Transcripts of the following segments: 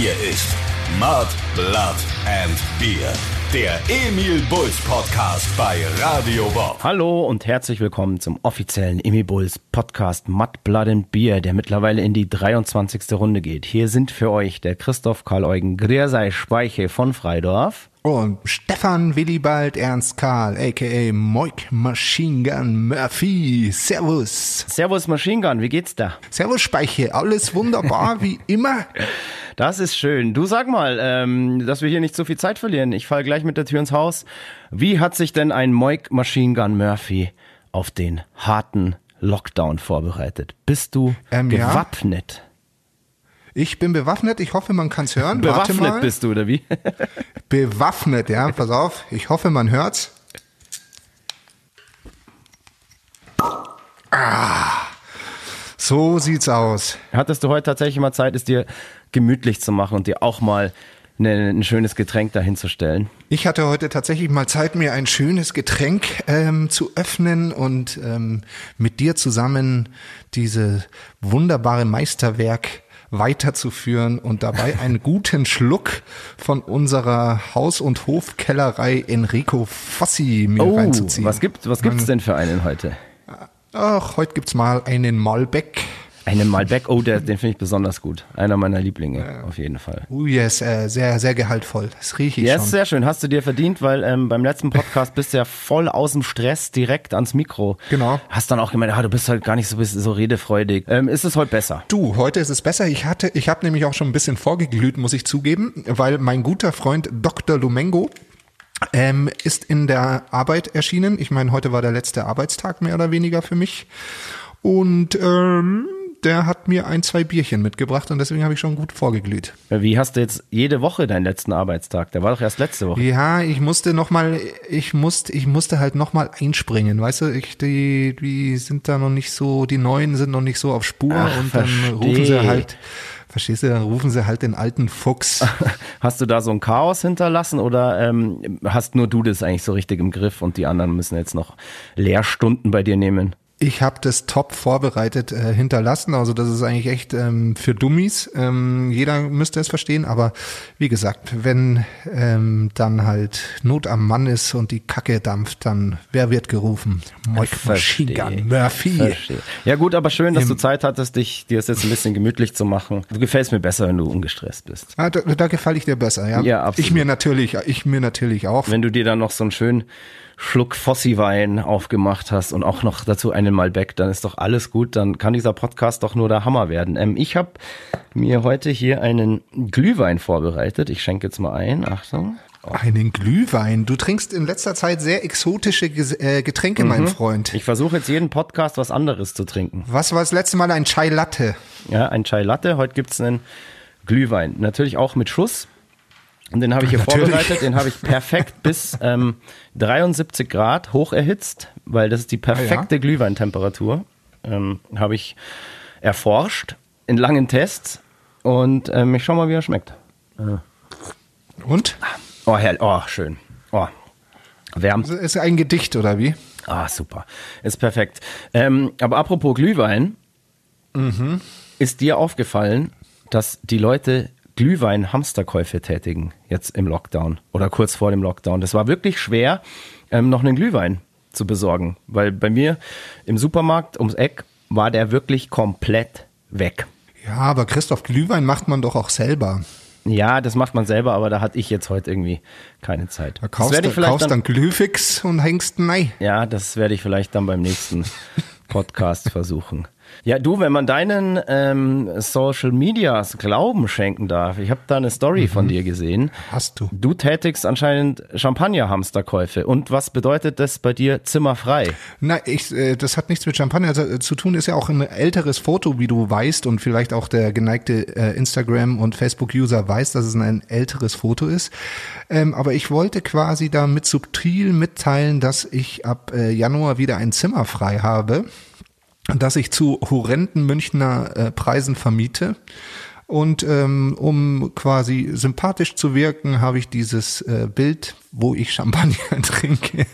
Hier ist Mud, Blood and Beer. Der Emil Bulls Podcast bei Radio Bob. Hallo und herzlich willkommen zum offiziellen Emil Bulls Podcast Mud, Blood and Beer, der mittlerweile in die 23. Runde geht. Hier sind für euch der Christoph Karl-Eugen Griersei Speiche von Freidorf. Und Stefan Willibald Ernst Karl, a.k.a. Moik Machine Gun Murphy. Servus. Servus Machine Gun, wie geht's da? Servus Speiche, alles wunderbar wie immer. Das ist schön. Du sag mal, ähm, dass wir hier nicht so viel Zeit verlieren. Ich fall gleich mit der Tür ins Haus. Wie hat sich denn ein Moik Machine Gun Murphy auf den harten Lockdown vorbereitet? Bist du Ähm, ja. Ich bin bewaffnet, ich hoffe, man kann's hören. Warte Bewaffnet mal. bist du, oder wie? Bewaffnet, ja, pass auf. Ich hoffe, man hört's. Ah, so sieht's aus. Hattest du heute tatsächlich mal Zeit, es dir gemütlich zu machen und dir auch mal ne, ein schönes Getränk dahinzustellen? Ich hatte heute tatsächlich mal Zeit, mir ein schönes Getränk ähm, zu öffnen und ähm, mit dir zusammen diese wunderbare Meisterwerk weiterzuführen und dabei einen guten Schluck von unserer Haus- und Hofkellerei Enrico Fossi mir reinzuziehen. Oh, was gibt was gibt's denn für einen heute? Ach, heute gibt's mal einen Malbec. Einen Malbec. Oh, der, den finde ich besonders gut. Einer meiner Lieblinge, auf jeden Fall. Uh, yes, äh, sehr, sehr gehaltvoll. Das rieche ich Ja, schon. ist sehr schön. Hast du dir verdient, weil ähm, beim letzten Podcast bist du ja voll aus dem Stress direkt ans Mikro. Genau. Hast dann auch gemeint, ah, du bist halt gar nicht so, so redefreudig. Ähm, ist es heute besser? Du, heute ist es besser. Ich hatte, ich habe nämlich auch schon ein bisschen vorgeglüht, muss ich zugeben, weil mein guter Freund Dr. Lumengo ähm, ist in der Arbeit erschienen. Ich meine, heute war der letzte Arbeitstag mehr oder weniger für mich. Und ähm, der hat mir ein, zwei Bierchen mitgebracht und deswegen habe ich schon gut vorgeglüht. Wie hast du jetzt jede Woche deinen letzten Arbeitstag? Der war doch erst letzte Woche. Ja, ich musste noch mal, ich musste, ich musste halt noch mal einspringen, weißt du, ich, die, die sind da noch nicht so, die Neuen sind noch nicht so auf Spur Ach, und dann versteh. rufen sie halt, verstehst du, dann rufen sie halt den alten Fuchs. Hast du da so ein Chaos hinterlassen oder ähm, hast nur du das eigentlich so richtig im Griff und die anderen müssen jetzt noch Lehrstunden bei dir nehmen? Ich habe das top vorbereitet äh, hinterlassen, also das ist eigentlich echt ähm, für Dummies. Ähm, jeder müsste es verstehen, aber wie gesagt, wenn ähm, dann halt Not am Mann ist und die Kacke dampft, dann wer wird gerufen? Mike Machine Gun Murphy. Verstehe. Ja gut, aber schön, dass du Zeit hattest, dich dir das jetzt ein bisschen gemütlich zu machen. Du gefällst mir besser, wenn du ungestresst bist. Ah, da, da gefalle ich dir besser, ja? Ja, absolut. Ich mir natürlich, ich mir natürlich auch. Wenn du dir dann noch so einen schönen Schluck Fossi-Wein aufgemacht hast und auch noch dazu einen Malbec, dann ist doch alles gut. Dann kann dieser Podcast doch nur der Hammer werden. Ähm, ich habe mir heute hier einen Glühwein vorbereitet. Ich schenke jetzt mal ein. Achtung. Einen Glühwein. Du trinkst in letzter Zeit sehr exotische äh, Getränke, mein Freund. Mhm. Ich versuche jetzt jeden Podcast was anderes zu trinken. Was war das letzte Mal ein Chai Latte? Ja, ein Chai Latte. Heute gibt's einen Glühwein. Natürlich auch mit Schuss. Und den habe ich hier Natürlich. vorbereitet. Den habe ich perfekt bis ähm, 73 Grad hoch erhitzt, weil das ist die perfekte Glühweintemperatur. Ähm, habe ich erforscht in langen Tests. Und ähm, ich schau mal, wie er schmeckt. Und? Oh, herrlich. Oh, schön. Oh, wärmt. Ist ein Gedicht oder wie? Ah, super. Ist perfekt. Ähm, aber apropos Glühwein, ist dir aufgefallen, dass die Leute Glühwein-Hamsterkäufe tätigen jetzt im Lockdown oder kurz vor dem Lockdown? Das war wirklich schwer, ähm, noch einen Glühwein zu besorgen, weil bei mir im Supermarkt ums Eck war der wirklich komplett weg. Ja, aber Christoph, Glühwein macht man doch auch selber. Ja, das macht man selber, aber da hatte ich jetzt heute irgendwie keine Zeit. Da Das kaufst, du ich vielleicht kaufst dann- dann Glühfix und hängst nein. Ja, das werde ich vielleicht dann beim nächsten Podcast versuchen. Ja, du, wenn man deinen ähm, Social Medias Glauben schenken darf, ich habe da eine Story von dir gesehen. Hast du. Du tätigst anscheinend Champagner-Hamsterkäufe. Und was bedeutet das bei dir zimmerfrei? Na, ich, äh, das hat nichts mit Champagner also, äh, zu tun. Ist ja auch ein älteres Foto, wie du weißt und vielleicht auch der geneigte äh, Instagram- und Facebook-User weiß, dass es ein älteres Foto ist. Ähm, aber ich wollte quasi damit subtil mitteilen, dass ich ab äh, Januar wieder ein Zimmer frei habe, dass ich zu horrenden Münchner äh, Preisen vermiete. Und ähm, um quasi sympathisch zu wirken, habe ich dieses äh, Bild, wo ich Champagner trinke,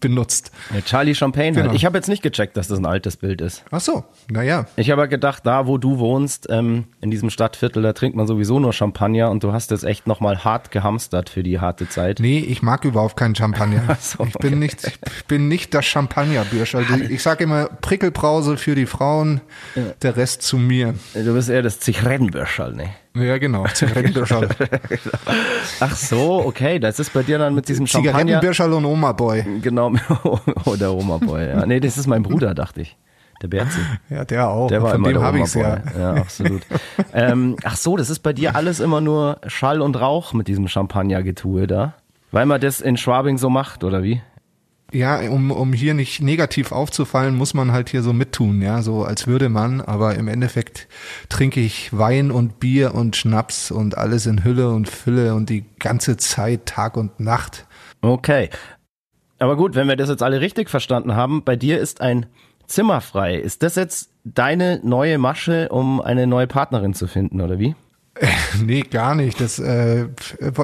benutzt. Ja, Charlie Champagne. Genau. Halt. Ich habe jetzt nicht gecheckt, dass das ein altes Bild ist. Ach so, naja. Ich habe gedacht, da wo du wohnst, ähm, in diesem Stadtviertel, da trinkt man sowieso nur Champagner und du hast jetzt echt nochmal hart gehamstert für die harte Zeit. Nee, ich mag überhaupt keinen Champagner. so, ich bin okay. nicht, ich bin nicht das Champagnerbürscher. Ich sage immer Prickelbrause für die Frauen, der Rest zu mir. Du bist eher das Zichrettenbürscherl, ne? Ja, genau. Zigarettenbürscherl. Ach so, okay, das ist bei dir dann mit diesem Champagner. Zigarettenbürscherl und Oma Boy. Genau, oh, der Oma Boy. Ja. Nee, das ist mein Bruder, dachte ich. Der Berzi. Ja, der auch. Der war Von immer dem der habe Oma Boy. ja. Ja, absolut. ähm, ach so, das ist bei dir alles immer nur Schall und Rauch mit diesem Champagner-Getue da? Weil man das in Schwabing so macht, oder wie? Ja, um, um hier nicht negativ aufzufallen, muss man halt hier so mittun, ja, so als würde man, aber im Endeffekt trinke ich Wein und Bier und Schnaps und alles in Hülle und Fülle und die ganze Zeit, Tag und Nacht. Okay. Aber gut, wenn wir das jetzt alle richtig verstanden haben, bei dir ist ein Zimmer frei. Ist das jetzt deine neue Masche, um eine neue Partnerin zu finden, oder wie? Nee, gar nicht. Das, äh,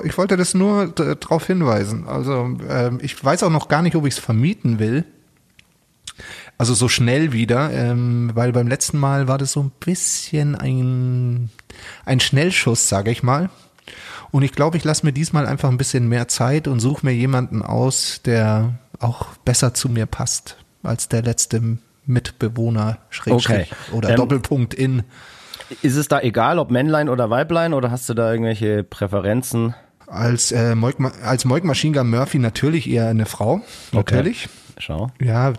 ich wollte das nur darauf hinweisen. Also ähm, ich weiß auch noch gar nicht, ob ich es vermieten will. Also so schnell wieder, ähm, weil beim letzten Mal war das so ein bisschen ein, ein Schnellschuss, sage ich mal. Und ich glaube, ich lasse mir diesmal einfach ein bisschen mehr Zeit und suche mir jemanden aus, der auch besser zu mir passt als der letzte Mitbewohner, Schrägstrich Okay. oder Ähm, Doppelpunkt in. Ist es da egal, ob Männlein oder Weiblein, oder hast du da irgendwelche Präferenzen? Als, äh, Moik, als Moik Machine Gun Murphy natürlich eher eine Frau. Natürlich. Schau. Ja,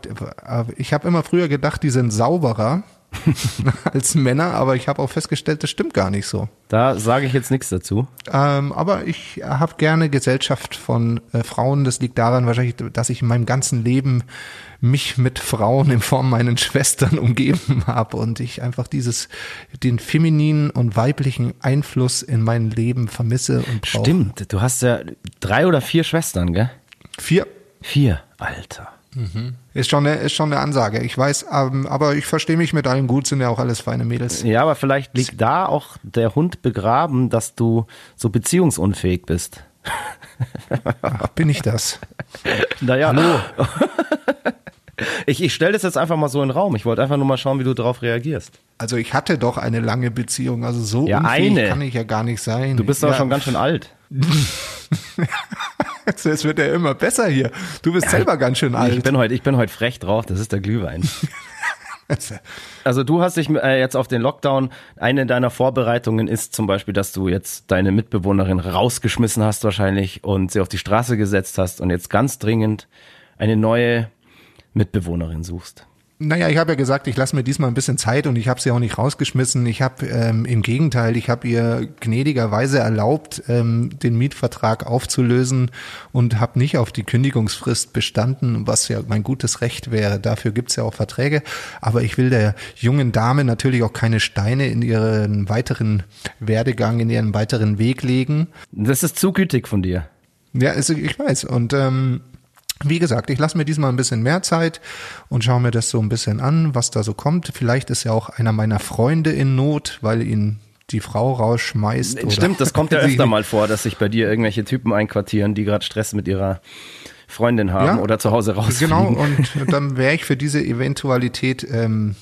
aber ich habe immer früher gedacht, die sind sauberer als Männer, aber ich habe auch festgestellt, das stimmt gar nicht so. Da sage ich jetzt nichts dazu. Ähm, aber ich habe gerne Gesellschaft von äh, Frauen. Das liegt daran wahrscheinlich, dass ich in meinem ganzen Leben mich mit Frauen in Form meinen Schwestern umgeben habe und ich einfach dieses, den femininen und weiblichen Einfluss in mein Leben vermisse und brauche. Stimmt, du hast ja drei oder vier Schwestern, gell? Vier. Vier, Alter. Ist schon eine, ist schon eine Ansage. Ich weiß, ähm, aber ich verstehe mich mit allen gut, sind ja auch alles feine Mädels. Ja, aber vielleicht liegt da auch der Hund begraben, dass du so beziehungsunfähig bist. Ach, bin ich das? Naja. Hallo. Ich, ich stelle das jetzt einfach mal so in den Raum. Ich wollte einfach nur mal schauen, wie du darauf reagierst. Also ich hatte doch eine lange Beziehung, also so Ja, unfähig eine. kann ich ja gar nicht sein. Du bist doch ja, schon ganz schön alt. Es wird ja immer besser hier. Du bist selber ganz schön Ich alt. bin heute, ich bin heute frech drauf. Das ist der Glühwein. Also du hast dich äh, jetzt auf den Lockdown, eine deiner Vorbereitungen ist zum Beispiel, dass du jetzt deine Mitbewohnerin rausgeschmissen hast wahrscheinlich und sie auf die Straße gesetzt hast und jetzt ganz dringend eine neue Mitbewohnerin suchst. Naja, ich habe ja gesagt, ich lasse mir diesmal ein bisschen Zeit und ich habe sie auch nicht rausgeschmissen. Ich habe ähm, im Gegenteil, ich habe ihr gnädigerweise erlaubt, ähm, den Mietvertrag aufzulösen und habe nicht auf die Kündigungsfrist bestanden, was ja mein gutes Recht wäre. Dafür gibt's ja auch Verträge. Aber ich will der jungen Dame natürlich auch keine Steine in ihren weiteren Werdegang, in ihren weiteren Weg legen. Das ist zu gütig von dir. Ja, ist, ich weiß. Und ähm, wie gesagt, ich lasse mir diesmal ein bisschen mehr Zeit und schaue mir das so ein bisschen an, was da so kommt. Vielleicht ist ja auch einer meiner Freunde in Not, weil ihn die Frau rausschmeißt. Oder Stimmt, das kommt ja öfter mal vor, dass sich bei dir irgendwelche Typen einquartieren, die gerade Stress mit ihrer Freundin haben Ja, oder zu Hause rausfliegen. Genau, und dann wäre ich für diese Eventualität ähm,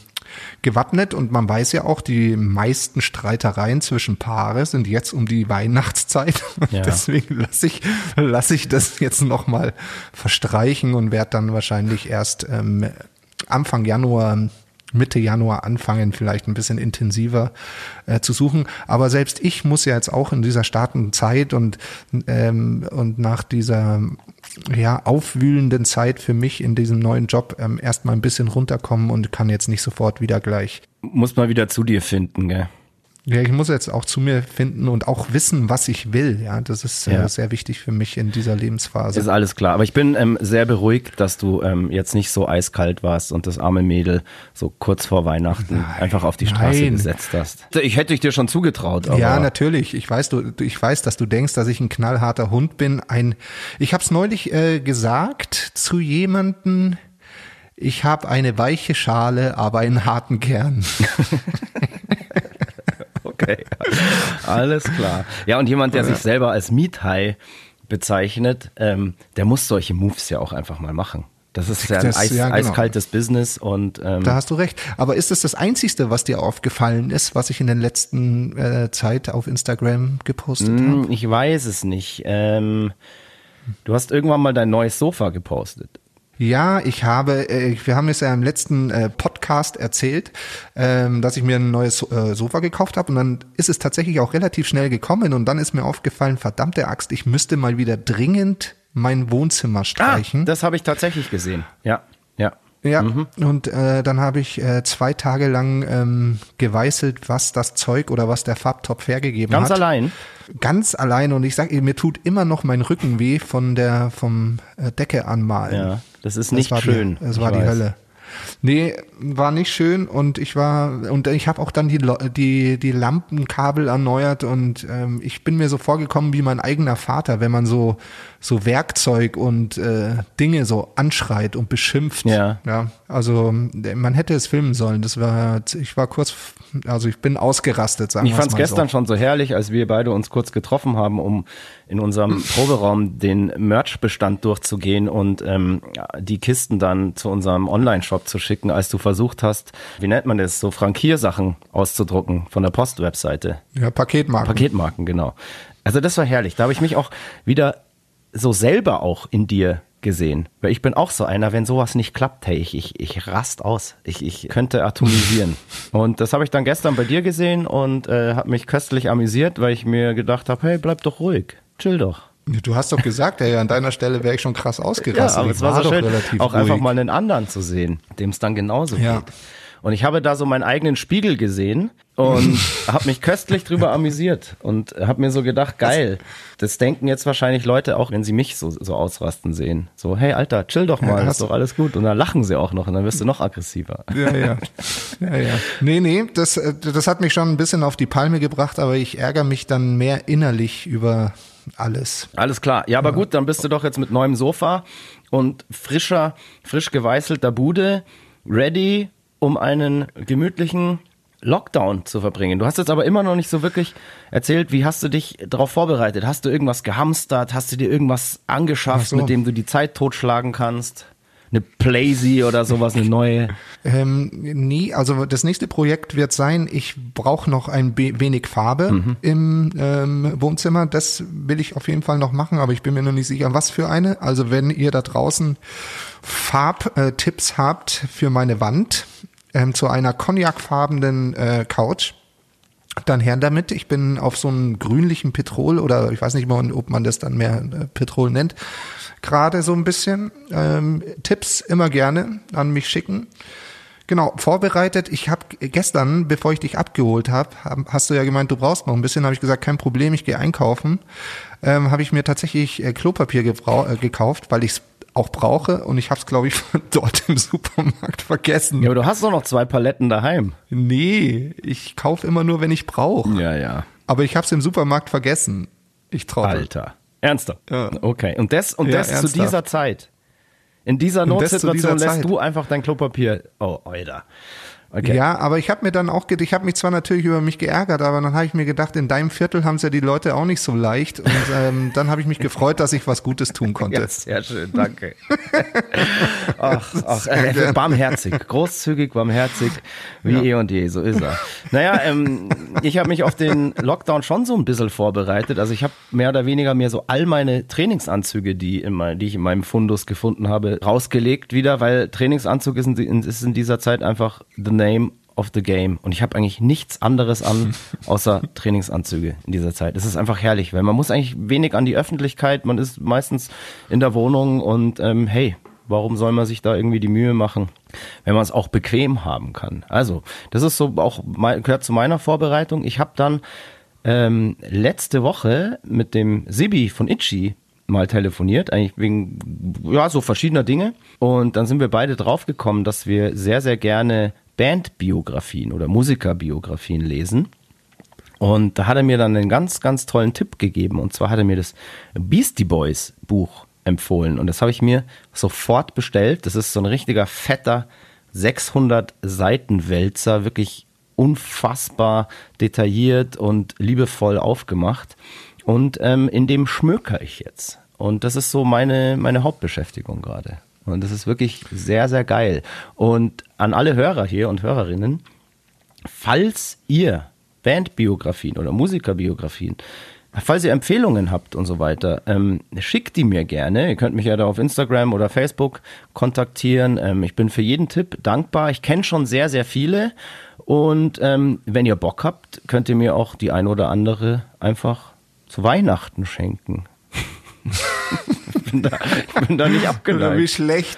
gewappnet. Und man weiß ja auch, die meisten Streitereien zwischen Paare sind jetzt um die Weihnachtszeit. Ja. Deswegen lasse ich, lass ich das jetzt nochmal verstreichen und werde dann wahrscheinlich erst ähm, Anfang Januar Mitte Januar anfangen, vielleicht ein bisschen intensiver äh, zu suchen. Aber selbst ich muss ja jetzt auch in dieser starken Zeit und, ähm, und nach dieser ja, aufwühlenden Zeit für mich in diesem neuen Job ähm, erstmal ein bisschen runterkommen und kann jetzt nicht sofort wieder gleich. Muss mal wieder zu dir finden, gell? Ja, ich muss jetzt auch zu mir finden und auch wissen, was ich will. Ja, das ist äh, Ja. sehr wichtig für mich in dieser Lebensphase. Ist alles klar. Aber ich bin ähm, sehr beruhigt, dass du ähm, jetzt nicht so eiskalt warst und das arme Mädel so kurz vor Weihnachten einfach auf die Straße nein. gesetzt hast. Ich hätte ich dir schon zugetraut. Aber Ja, natürlich. Ich weiß, du, du- ich weiß, dass du denkst, dass ich ein knallharter Hund bin. Ein, ich habe es neulich äh, gesagt zu jemanden. Ich habe eine weiche Schale, aber einen harten Kern. Okay, alles klar. Ja, und jemand, der sich selber als Miethai bezeichnet, ähm, der muss solche Moves ja auch einfach mal machen. Das ist ja ein Das- eis, ja, genau. eiskaltes Business und ähm, Da hast du recht. Aber ist das das Einzigste, was dir aufgefallen ist, was ich in der letzten äh, Zeit auf Instagram gepostet habe? hm, ich weiß es nicht. Ähm, du hast irgendwann mal dein neues Sofa gepostet. Ja, ich habe, äh, wir haben es ja im letzten äh, Podcast erzählt, ähm, dass ich mir ein neues äh, Sofa gekauft habe und dann ist es tatsächlich auch relativ schnell gekommen und dann ist mir aufgefallen, verdammte Axt, ich müsste mal wieder dringend mein Wohnzimmer streichen. Ah, das habe ich tatsächlich gesehen. Ja, ja. Ja, Mhm. und äh, dann habe ich äh, zwei Tage lang ähm, geweißelt, was das Zeug oder was der Farbtopf hergegeben Ganz hat. allein. Ganz allein und ich sage, mir tut immer noch mein Rücken weh von der vom äh, Decke anmalen. Ja, das ist nicht war schön. Die, das ich war die weiß. Hölle. Nee, war nicht schön und ich war und ich habe auch dann die die die Lampenkabel erneuert und ähm, ich bin mir so vorgekommen wie mein eigener Vater, wenn man so so Werkzeug und äh, Dinge so anschreit und beschimpft. Ja. Ja, also äh, man hätte es filmen sollen. Das war ich war kurz also ich bin ausgerastet, sagen Ich fand es gestern so. schon so herrlich, als wir beide uns kurz getroffen haben, um in unserem Proberaum den Merch-Bestand durchzugehen und ähm, die Kisten dann zu unserem Online-Shop zu schicken, als du versucht hast, wie nennt man das, so Frankiersachen auszudrucken von der Postwebseite. Ja, Paketmarken. Paketmarken, genau. Also das war herrlich. Da habe ich mich auch wieder so selber auch in dir gesehen. Weil ich bin auch so einer, wenn sowas nicht klappt, hey, ich, ich, ich rast aus. Ich, ich könnte atomisieren. und das habe ich dann gestern bei dir gesehen und äh, habe mich köstlich amüsiert, weil ich mir gedacht habe, hey, bleib doch ruhig. Chill doch. Du hast doch gesagt, ey, an deiner Stelle wäre ich schon krass Ja, ausgerastet. aber Ich es war so doch schön, relativ auch einfach ruhig. mal einen anderen zu sehen, dem es dann genauso Ja. geht. Und ich habe da so meinen eigenen Spiegel gesehen und habe mich köstlich drüber amüsiert und habe mir so gedacht, geil, das denken jetzt wahrscheinlich Leute auch, wenn sie mich so, so ausrasten sehen. So, hey Alter, chill doch mal, Ja, ist hast- doch alles gut. Und dann lachen sie auch noch und dann wirst du noch aggressiver. Ja, ja. ja, ja. Nee, nee, das, äh, das hat mich schon ein bisschen auf die Palme gebracht, aber ich ärgere mich dann mehr innerlich über alles. Alles klar. Ja, aber gut, dann bist du doch jetzt mit neuem Sofa und frischer, frisch geweißelter Bude ready, um einen gemütlichen Lockdown zu verbringen. Du hast jetzt aber immer noch nicht so wirklich erzählt, wie hast du dich darauf vorbereitet? Hast du irgendwas gehamstert? Hast du dir irgendwas angeschafft, so. mit dem du die Zeit totschlagen kannst? Eine Playsee oder sowas, eine neue? Ähm, nie, also das nächste Projekt wird sein, ich brauche noch ein wenig Farbe Mhm. im ähm, Wohnzimmer. Das will ich auf jeden Fall noch machen, aber ich bin mir noch nicht sicher, was für eine. Also wenn ihr da draußen Farbtipps habt für meine Wand ähm, zu einer cognacfarbenen äh, Couch, dann her damit. Ich bin auf so einem grünlichen Petrol oder ich weiß nicht mal, ob man das dann mehr äh, Petrol nennt, gerade so ein bisschen. Ähm, Tipps immer gerne an mich schicken. Genau, vorbereitet. Ich habe gestern, bevor ich dich abgeholt habe, hab, hast du ja gemeint, du brauchst noch ein bisschen. Habe ich gesagt, kein Problem, ich gehe einkaufen. Ähm, habe ich mir tatsächlich äh, Klopapier äh, gekauft, weil ich es auch brauche und ich habe es, glaube ich, dort im Supermarkt vergessen. Ja, aber du hast doch noch zwei Paletten daheim. Nee, ich kaufe immer nur, wenn ich brauche. Ja, ja. Aber ich habe es im Supermarkt vergessen. Ich trottel. Alter. Ernster? Ja. Okay. Und das, und Ja, das zu ernsthaft. dieser Zeit. In dieser zu Notsituation dieser lässt Zeit. du einfach dein Klopapier. Oh, Alter. Okay. Ja, aber ich habe mir dann auch, ich habe mich zwar natürlich über mich geärgert, aber dann habe ich mir gedacht, in deinem Viertel haben es ja die Leute auch nicht so leicht. Und ähm, dann habe ich mich gefreut, dass ich was Gutes tun konnte. Ja, sehr schön, danke. ach, ach, äh, barmherzig, großzügig, barmherzig, wie eh und je, so ist er. Naja, ähm, ich habe mich auf den Lockdown schon so ein bisschen vorbereitet. Also ich habe mehr oder weniger mir so all meine Trainingsanzüge, die, in mein, die ich in meinem Fundus gefunden habe, rausgelegt wieder, weil Trainingsanzug ist in, ist in dieser Zeit einfach the name of the game. Und ich habe eigentlich nichts anderes an, außer Trainingsanzüge in dieser Zeit. Es ist einfach herrlich, weil man muss eigentlich wenig an die Öffentlichkeit, man ist meistens in der Wohnung und ähm, hey, warum soll man sich da irgendwie die Mühe machen, wenn man es auch bequem haben kann? Also, das ist so auch, gehört zu meiner Vorbereitung. Ich habe dann ähm, letzte Woche mit dem Sibi von Itchy mal telefoniert, eigentlich wegen, ja, so verschiedener Dinge. Und dann sind wir beide draufgekommen, dass wir sehr, sehr gerne Bandbiografien oder Musikerbiografien lesen. Und da hat er mir dann einen ganz, ganz tollen Tipp gegeben. Und zwar hat er mir das Beastie Boys Buch empfohlen. Und das habe ich mir sofort bestellt. Das ist so ein richtiger fetter 600 Seiten Wälzer, wirklich unfassbar detailliert und liebevoll aufgemacht. Und ähm, in dem schmöker ich jetzt. Und das ist so meine, meine Hauptbeschäftigung gerade. Und das ist wirklich sehr, sehr geil. Und an alle Hörer hier und Hörerinnen, falls ihr Bandbiografien oder Musikerbiografien, falls ihr Empfehlungen habt und so weiter, ähm, schickt die mir gerne. Ihr könnt mich ja da auf Instagram oder Facebook kontaktieren. Ähm, ich bin für jeden Tipp dankbar. Ich kenne schon sehr, sehr viele. Und ähm, wenn ihr Bock habt, könnt ihr mir auch die ein oder andere einfach zu Weihnachten schenken. ich, bin da, ich bin da nicht abgeneigt. Wie schlecht.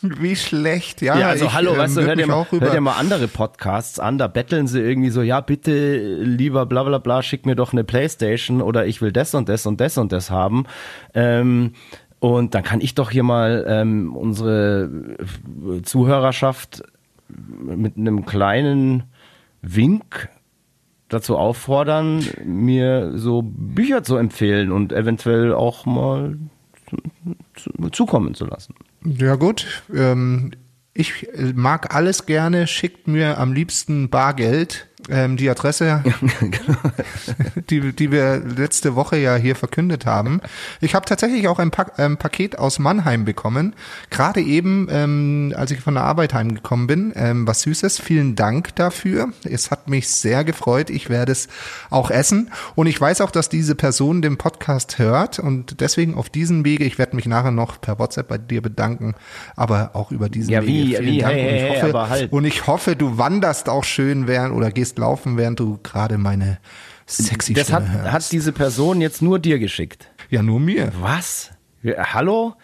Wie schlecht, ja. Ja, also ich, hallo, ähm, weißt du, würd hör dir, mich mal, auch hör über- dir mal andere Podcasts an, da betteln sie irgendwie so, ja, bitte, lieber bla bla bla, schick mir doch eine Playstation oder ich will das und das und das und das haben. Ähm, und dann kann ich doch hier mal ähm, unsere Zuhörerschaft mit einem kleinen Wink dazu auffordern, mir so Bücher zu empfehlen und eventuell auch mal zu- zukommen zu lassen. Ja gut, ähm, ich äh, mag alles gerne, schickt mir am liebsten Bargeld. Ähm, die Adresse, die, die wir letzte Woche ja hier verkündet haben. Ich habe tatsächlich auch ein pa ähm, Paket aus Mannheim bekommen. Gerade eben, ähm, als ich von der Arbeit heimgekommen bin, ähm, was Süßes. Vielen Dank dafür. Es hat mich sehr gefreut. Ich werde es auch essen. Und ich weiß auch, dass diese Person den Podcast hört. Und deswegen auf diesen Wege, ich werde mich nachher noch per WhatsApp bei dir bedanken, aber auch über diesen Ja, Wege. wie- Vielen wie? Dank. Hey, und, ich hey, hey, hoffe, aber halt. und ich hoffe, du wanderst auch schön während oder gehst laufen, während du gerade meine sexy Das hat, hörst. hat diese Person jetzt nur dir geschickt. ja, nur mir. Was? Hallo?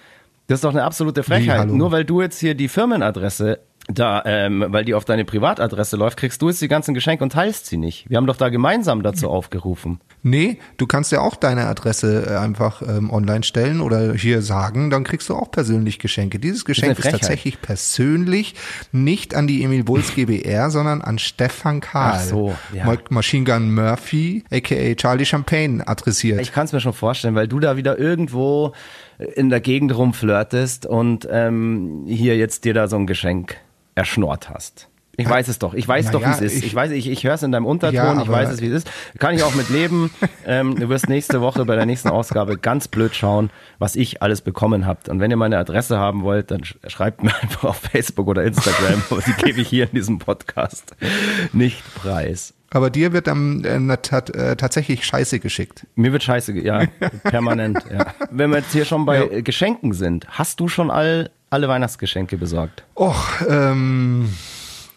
Das ist doch eine absolute Frechheit. hallo? Nur weil du jetzt hier die Firmenadresse da, ähm, weil die auf deine Privatadresse läuft, kriegst du jetzt die ganzen Geschenke und teilst sie nicht. Wir haben doch da gemeinsam dazu aufgerufen. Nee, du kannst ja auch deine Adresse äh, einfach ähm, online stellen oder hier sagen, dann kriegst du auch persönlich Geschenke. Dieses Geschenk ist, Frechheit. tatsächlich persönlich nicht an die Emil Bulls GBR, sondern an Stefan Karl. Ach so, ja. Ma- Machine Gun Murphy, aka Charlie Champagne, adressiert. Ich kann es mir schon vorstellen, weil du da wieder irgendwo in der Gegend rumflirtest und ähm, hier jetzt dir da so ein Geschenk erschnort hast. Ich weiß es doch. Ich weiß Na doch, wie ja, es ist. Ich, ich- weiß, ich, ich höre es in deinem Unterton. Ja, ich weiß es, wie es ist. Kann ich auch mit leben. ähm, du wirst nächste Woche bei der nächsten Ausgabe ganz blöd schauen, was ich alles bekommen habt. Und wenn ihr meine Adresse haben wollt, dann sch schreibt mir einfach auf Facebook oder Instagram. Aber die gebe ich hier in diesem Podcast nicht preis. Aber dir wird dann äh, tat, äh, tatsächlich Scheiße geschickt. Mir wird scheiße, ja, permanent. Ja. Wenn wir jetzt hier schon bei Ja. Geschenken sind, hast du schon all, alle Weihnachtsgeschenke besorgt? Och, ähm,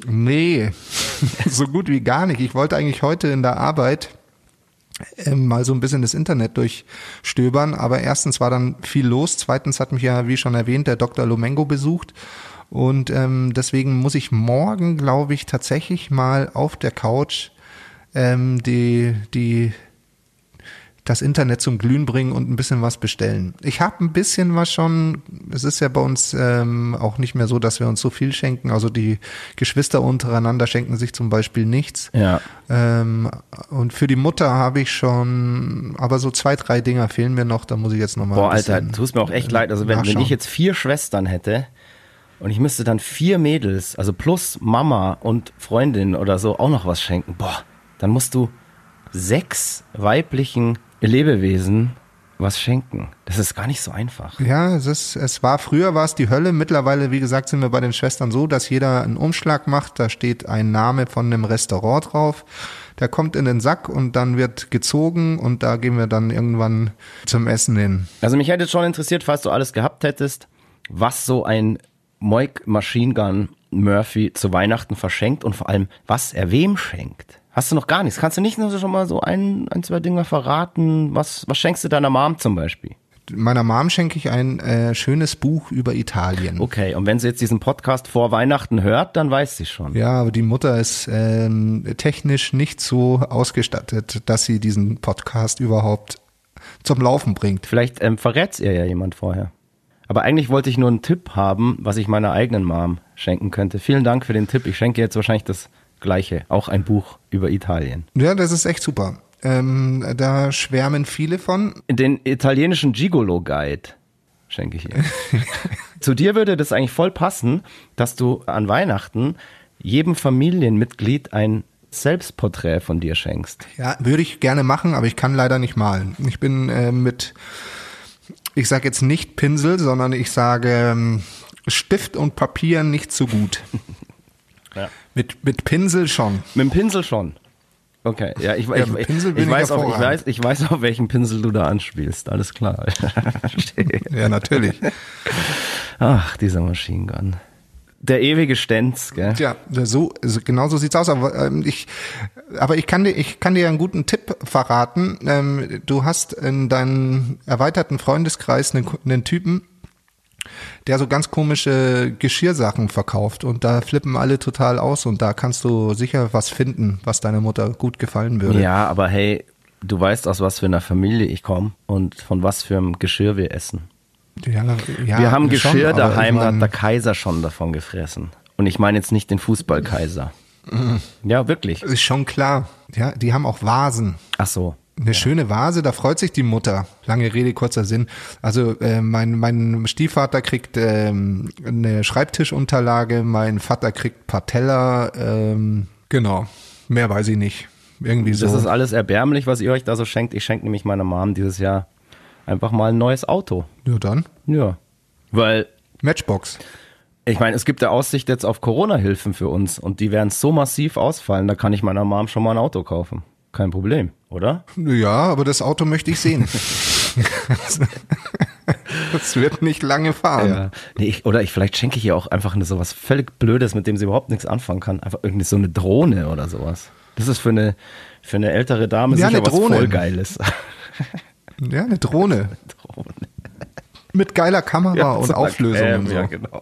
nee, so gut wie gar nicht. Ich wollte eigentlich heute in der Arbeit ähm, mal so ein bisschen das Internet durchstöbern, aber erstens war dann viel los, zweitens hat mich ja, wie schon erwähnt, der Dr. Lomengo besucht und ähm, deswegen muss ich morgen, glaube ich, tatsächlich mal auf der Couch ähm, die, die das Internet zum Glühen bringen und ein bisschen was bestellen. Ich habe ein bisschen was schon. Es ist ja bei uns ähm, auch nicht mehr so, dass wir uns so viel schenken. Also die Geschwister untereinander schenken sich zum Beispiel nichts. Ja. Ähm, und für die Mutter habe ich schon, aber so zwei, drei Dinger fehlen mir noch. Da muss ich jetzt nochmal. Boah, Alter, tut mir auch echt leid. Also wenn, wenn ich jetzt vier Schwestern hätte und ich müsste dann vier Mädels, also plus Mama und Freundin oder so auch noch was schenken, boah, dann musst du sechs weiblichen Lebewesen was schenken. Das ist gar nicht so einfach. Ja, es ist, es war früher war es die Hölle. Mittlerweile, wie gesagt, sind wir bei den Schwestern so, dass jeder einen Umschlag macht. Da steht ein Name von einem Restaurant drauf. Der kommt in den Sack und dann wird gezogen und da gehen wir dann irgendwann zum Essen hin. Also mich hätte schon interessiert, falls du alles gehabt hättest, was so ein Moik Machine Gun Murphy zu Weihnachten verschenkt und vor allem, was er wem schenkt. Hast du noch gar nichts? Kannst du nicht nur schon mal so ein, ein zwei Dinge verraten? Was, was schenkst du deiner Mom zum Beispiel? Meiner Mom schenke ich ein äh, schönes Buch über Italien. Okay, und wenn sie jetzt diesen Podcast vor Weihnachten hört, dann weiß sie schon. Ja, aber die Mutter ist ähm, technisch nicht so ausgestattet, dass sie diesen Podcast überhaupt zum Laufen bringt. Vielleicht ähm, verrät's ihr ja jemand vorher. Aber eigentlich wollte ich nur einen Tipp haben, was ich meiner eigenen Mom schenken könnte. Vielen Dank für den Tipp. Ich schenke jetzt wahrscheinlich das Gleiche, auch ein Buch über Italien. Ja, das ist echt super. Ähm, da schwärmen viele von. Den italienischen Gigolo Guide schenke ich ihr. Zu dir würde das eigentlich voll passen, dass du an Weihnachten jedem Familienmitglied ein Selbstporträt von dir schenkst. Ja, würde ich gerne machen, aber ich kann leider nicht malen. Ich bin äh, mit, ich sage jetzt nicht Pinsel, sondern ich sage ähm, Stift und Papier nicht so gut. Ja. Mit, mit Pinsel schon. Mit dem Pinsel schon. Okay, ja, ich, Ja, ich, ich, ich, weiß, auf, ich, weiß, ich weiß, auf welchen Pinsel du da anspielst. Alles klar. Ja, natürlich. Ach, dieser Machine Gun. Der ewige Stenz, gell? Tja, so, so genau so sieht's aus. Aber ähm, ich, aber ich kann dir, ich kann dir einen guten Tipp verraten. Ähm, du hast in deinem erweiterten Freundeskreis einen, einen Typen, der so ganz komische Geschirrsachen verkauft und da flippen alle total aus und da kannst du sicher was finden, was deiner Mutter gut gefallen würde. Ja, aber hey, du weißt, aus was für einer Familie ich komme und von was für einem Geschirr wir essen. Ja, ja, wir haben Geschirr daheim, da hat der Kaiser schon davon gefressen. Und ich meine jetzt nicht den Fußballkaiser. Ja, wirklich. Ist schon klar. Ja, die haben auch Vasen. Ach so. Eine schöne Vase, da freut sich die Mutter. Lange Rede, kurzer Sinn. Also äh, mein, mein Stiefvater kriegt ähm, eine Schreibtischunterlage, mein Vater kriegt ein paar Teller. Ähm, genau, mehr weiß ich nicht. Irgendwie so. Das ist alles erbärmlich, was ihr euch da so schenkt. Ich schenke nämlich meiner Mom dieses Jahr einfach mal ein neues Auto. ja, dann Ja. Weil, Matchbox. ich meine, es gibt ja Aussicht jetzt auf Corona-Hilfen für uns und die werden so massiv ausfallen, da kann ich meiner Mom schon mal ein Auto kaufen. Kein Problem, oder? Ja, aber das Auto möchte ich sehen. das wird nicht lange fahren. Ja. Nee, ich, oder ich, vielleicht schenke ich ihr auch einfach eine, sowas völlig Blödes, mit dem sie überhaupt nichts anfangen kann. Einfach irgendwie so eine Drohne oder sowas. Das ist für eine, für eine ältere Dame Ja, sicher eine was Drohne. voll Geiles. Ja, eine Drohne. Drohne. Mit geiler Kamera und so eine Auflösung und so. Ja, genau.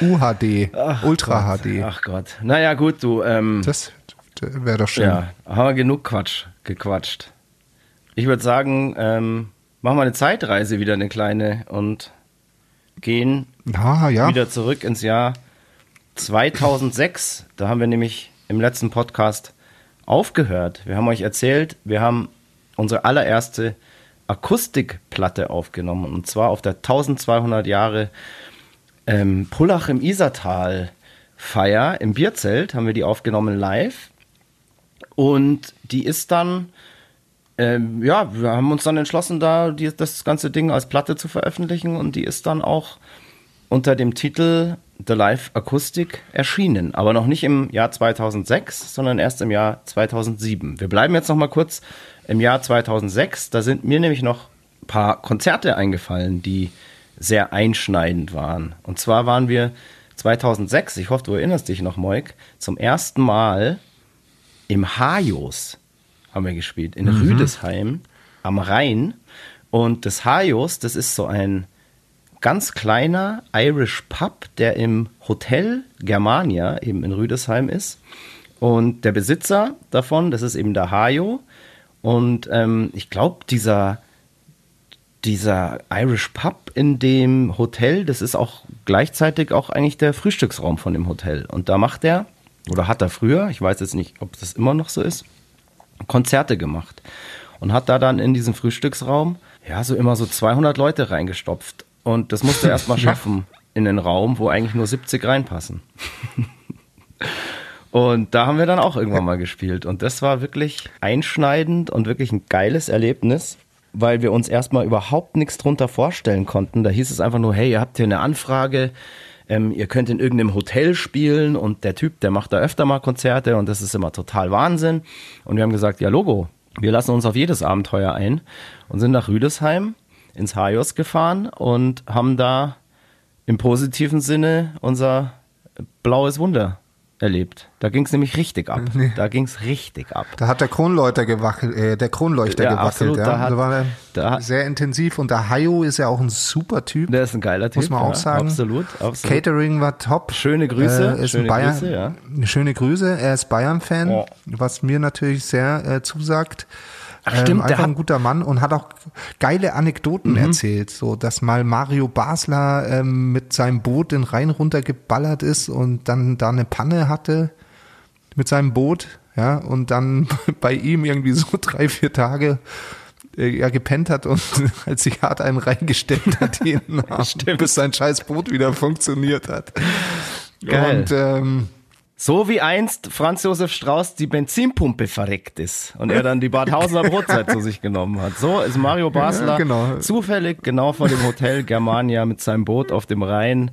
UHD, Ultra Gott. HD. Ach Gott. Naja, gut, du, ähm, Das wäre doch schön. ja, haben wir genug Quatsch gequatscht. Ich würde sagen, ähm, machen wir eine Zeitreise wieder, eine kleine, und gehen Ah, ja. wieder zurück ins Jahr 2006. Da haben wir nämlich im letzten Podcast aufgehört. Wir haben euch erzählt, wir haben unsere allererste Akustikplatte aufgenommen und zwar auf der 1200 Jahre ähm, Pullach im Isertal Feier im Bierzelt haben wir die aufgenommen live und die ist dann ähm, ja, wir haben uns dann entschlossen, da die, das ganze Ding als Platte zu veröffentlichen und die ist dann auch unter dem Titel The Live Acoustic erschienen, aber noch nicht im Jahr 2006, sondern erst im Jahr 2007. Wir bleiben jetzt noch mal kurz im Jahr 2006, da sind mir nämlich noch ein paar Konzerte eingefallen, die sehr einschneidend waren. Und zwar waren wir 2006, ich hoffe, du erinnerst dich noch, Moik, zum ersten Mal im Hajos haben wir gespielt, in Rüdesheim am Rhein. Und das Hajos, das ist so ein ganz kleiner Irish Pub, der im Hotel Germania eben in Rüdesheim ist. Und der Besitzer davon, das ist eben der Hajo. Und ähm, ich glaube, dieser, dieser Irish Pub in dem Hotel, das ist auch gleichzeitig auch eigentlich der Frühstücksraum von dem Hotel. Und da macht er, oder hat er früher, ich weiß jetzt nicht, ob das immer noch so ist, Konzerte gemacht. Und hat da dann in diesen Frühstücksraum, ja, so immer so 200 Leute reingestopft. Und das musste er erstmal schaffen in den Raum, wo eigentlich nur 70 reinpassen. Und da haben wir dann auch irgendwann mal gespielt. Und das war wirklich einschneidend und wirklich ein geiles Erlebnis, weil wir uns erstmal überhaupt nichts drunter vorstellen konnten. Da hieß es einfach nur, hey, ihr habt hier eine Anfrage, ähm, ihr könnt in irgendeinem Hotel spielen und der Typ, der macht da öfter mal Konzerte und das ist immer total Wahnsinn. Und wir haben gesagt, ja, Logo, wir lassen uns auf jedes Abenteuer ein und sind nach Rüdesheim ins Hajos gefahren und haben da im positiven Sinne unser blaues Wunder erlebt. Da ging es nämlich richtig ab. Da ging es richtig ab. Da hat der Kronleuchter gewackelt, äh, der Kronleuchter Ja, gewackelt. absolut, ja. da hat- da war er da- sehr intensiv und der Hayo ist ja auch ein super Typ. Der ist ein geiler Typ. Muss man auch ja, sagen. Absolut, absolut. Catering war top. Schöne Grüße, Äh, schöne Bayern, Grüße, ja. Schöne Grüße. Er ist Bayern-Fan, Ja. was mir natürlich sehr äh, zusagt. Ach, stimmt, der einfach hat- Mhm. ein guter Mann und hat auch geile Anekdoten erzählt, so dass mal Mario Basler ähm, mit seinem Boot den Rhein runtergeballert ist und dann da eine Panne hatte mit seinem Boot, ja, und dann bei ihm irgendwie so drei, vier Tage äh, er gepennt hat und als sich hart einen reingestellt hat jeden Abend, bis sein scheiß Boot wieder funktioniert hat. Geil. Und ähm, So wie einst Franz Josef Strauß die Benzinpumpe verreckt ist und er dann die Badhausener Brotzeit zu sich genommen hat. So ist Mario Basler Ja, genau. zufällig genau vor dem Hotel Germania mit seinem Boot auf dem Rhein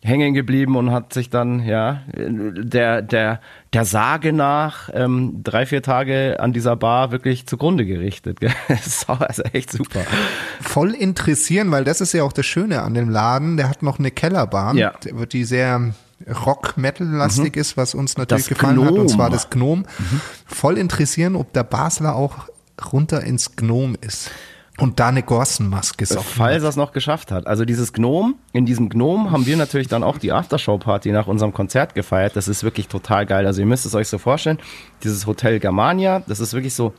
hängen geblieben und hat sich dann, ja, der, der, der Sage nach ähm, drei, vier Tage an dieser Bar wirklich zugrunde gerichtet. Das ist also echt super. voll interessieren, weil das ist ja auch das Schöne an dem Laden. Der hat noch eine Kellerbar, Ja. Die sehr Rock-Metal-lastig ist, was uns natürlich Das gefallen hat, und Gnom. zwar das Gnom. Voll interessieren, ob der Basler auch runter ins Gnom ist und da eine Gorsenmaske soffen Falls er es noch geschafft hat. Also dieses Gnom, in diesem Gnom haben wir natürlich dann auch die Aftershow-Party nach unserem Konzert gefeiert. Das ist wirklich total geil. Also ihr müsst es euch so vorstellen, dieses Hotel Germania, das ist wirklich so,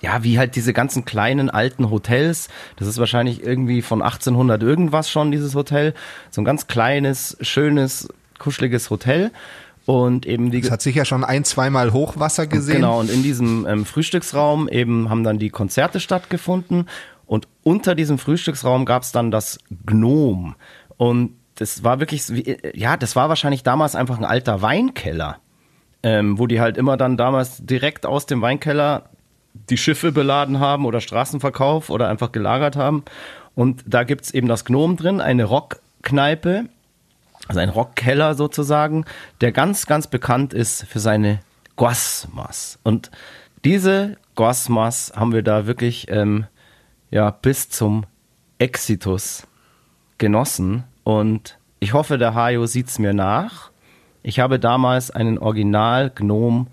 ja, wie halt diese ganzen kleinen alten Hotels. Das ist wahrscheinlich irgendwie von 1800 irgendwas schon, dieses Hotel. So ein ganz kleines, schönes, kuscheliges Hotel. Und eben wie Es hat sicher schon ein, zweimal Hochwasser gesehen. Genau, und in diesem ähm, Frühstücksraum eben haben dann die Konzerte stattgefunden und unter diesem Frühstücksraum gab es dann das Gnom. Und das war wirklich, äh, ja, das war wahrscheinlich damals einfach ein alter Weinkeller, ähm, wo die halt immer dann damals direkt aus dem Weinkeller die Schiffe beladen haben oder Straßenverkauf oder einfach gelagert haben. Und da gibt's eben das Gnom drin, eine Rockkneipe, also ein Rockkeller sozusagen, der ganz, ganz bekannt ist für seine Guasmas. Und diese Guasmas haben wir da wirklich ähm, ja, bis zum Exitus genossen. Und ich hoffe, der Hajo sieht's mir nach. Ich habe damals einen Original Gnome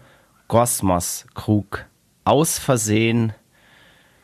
Guasmas Krug aus Versehen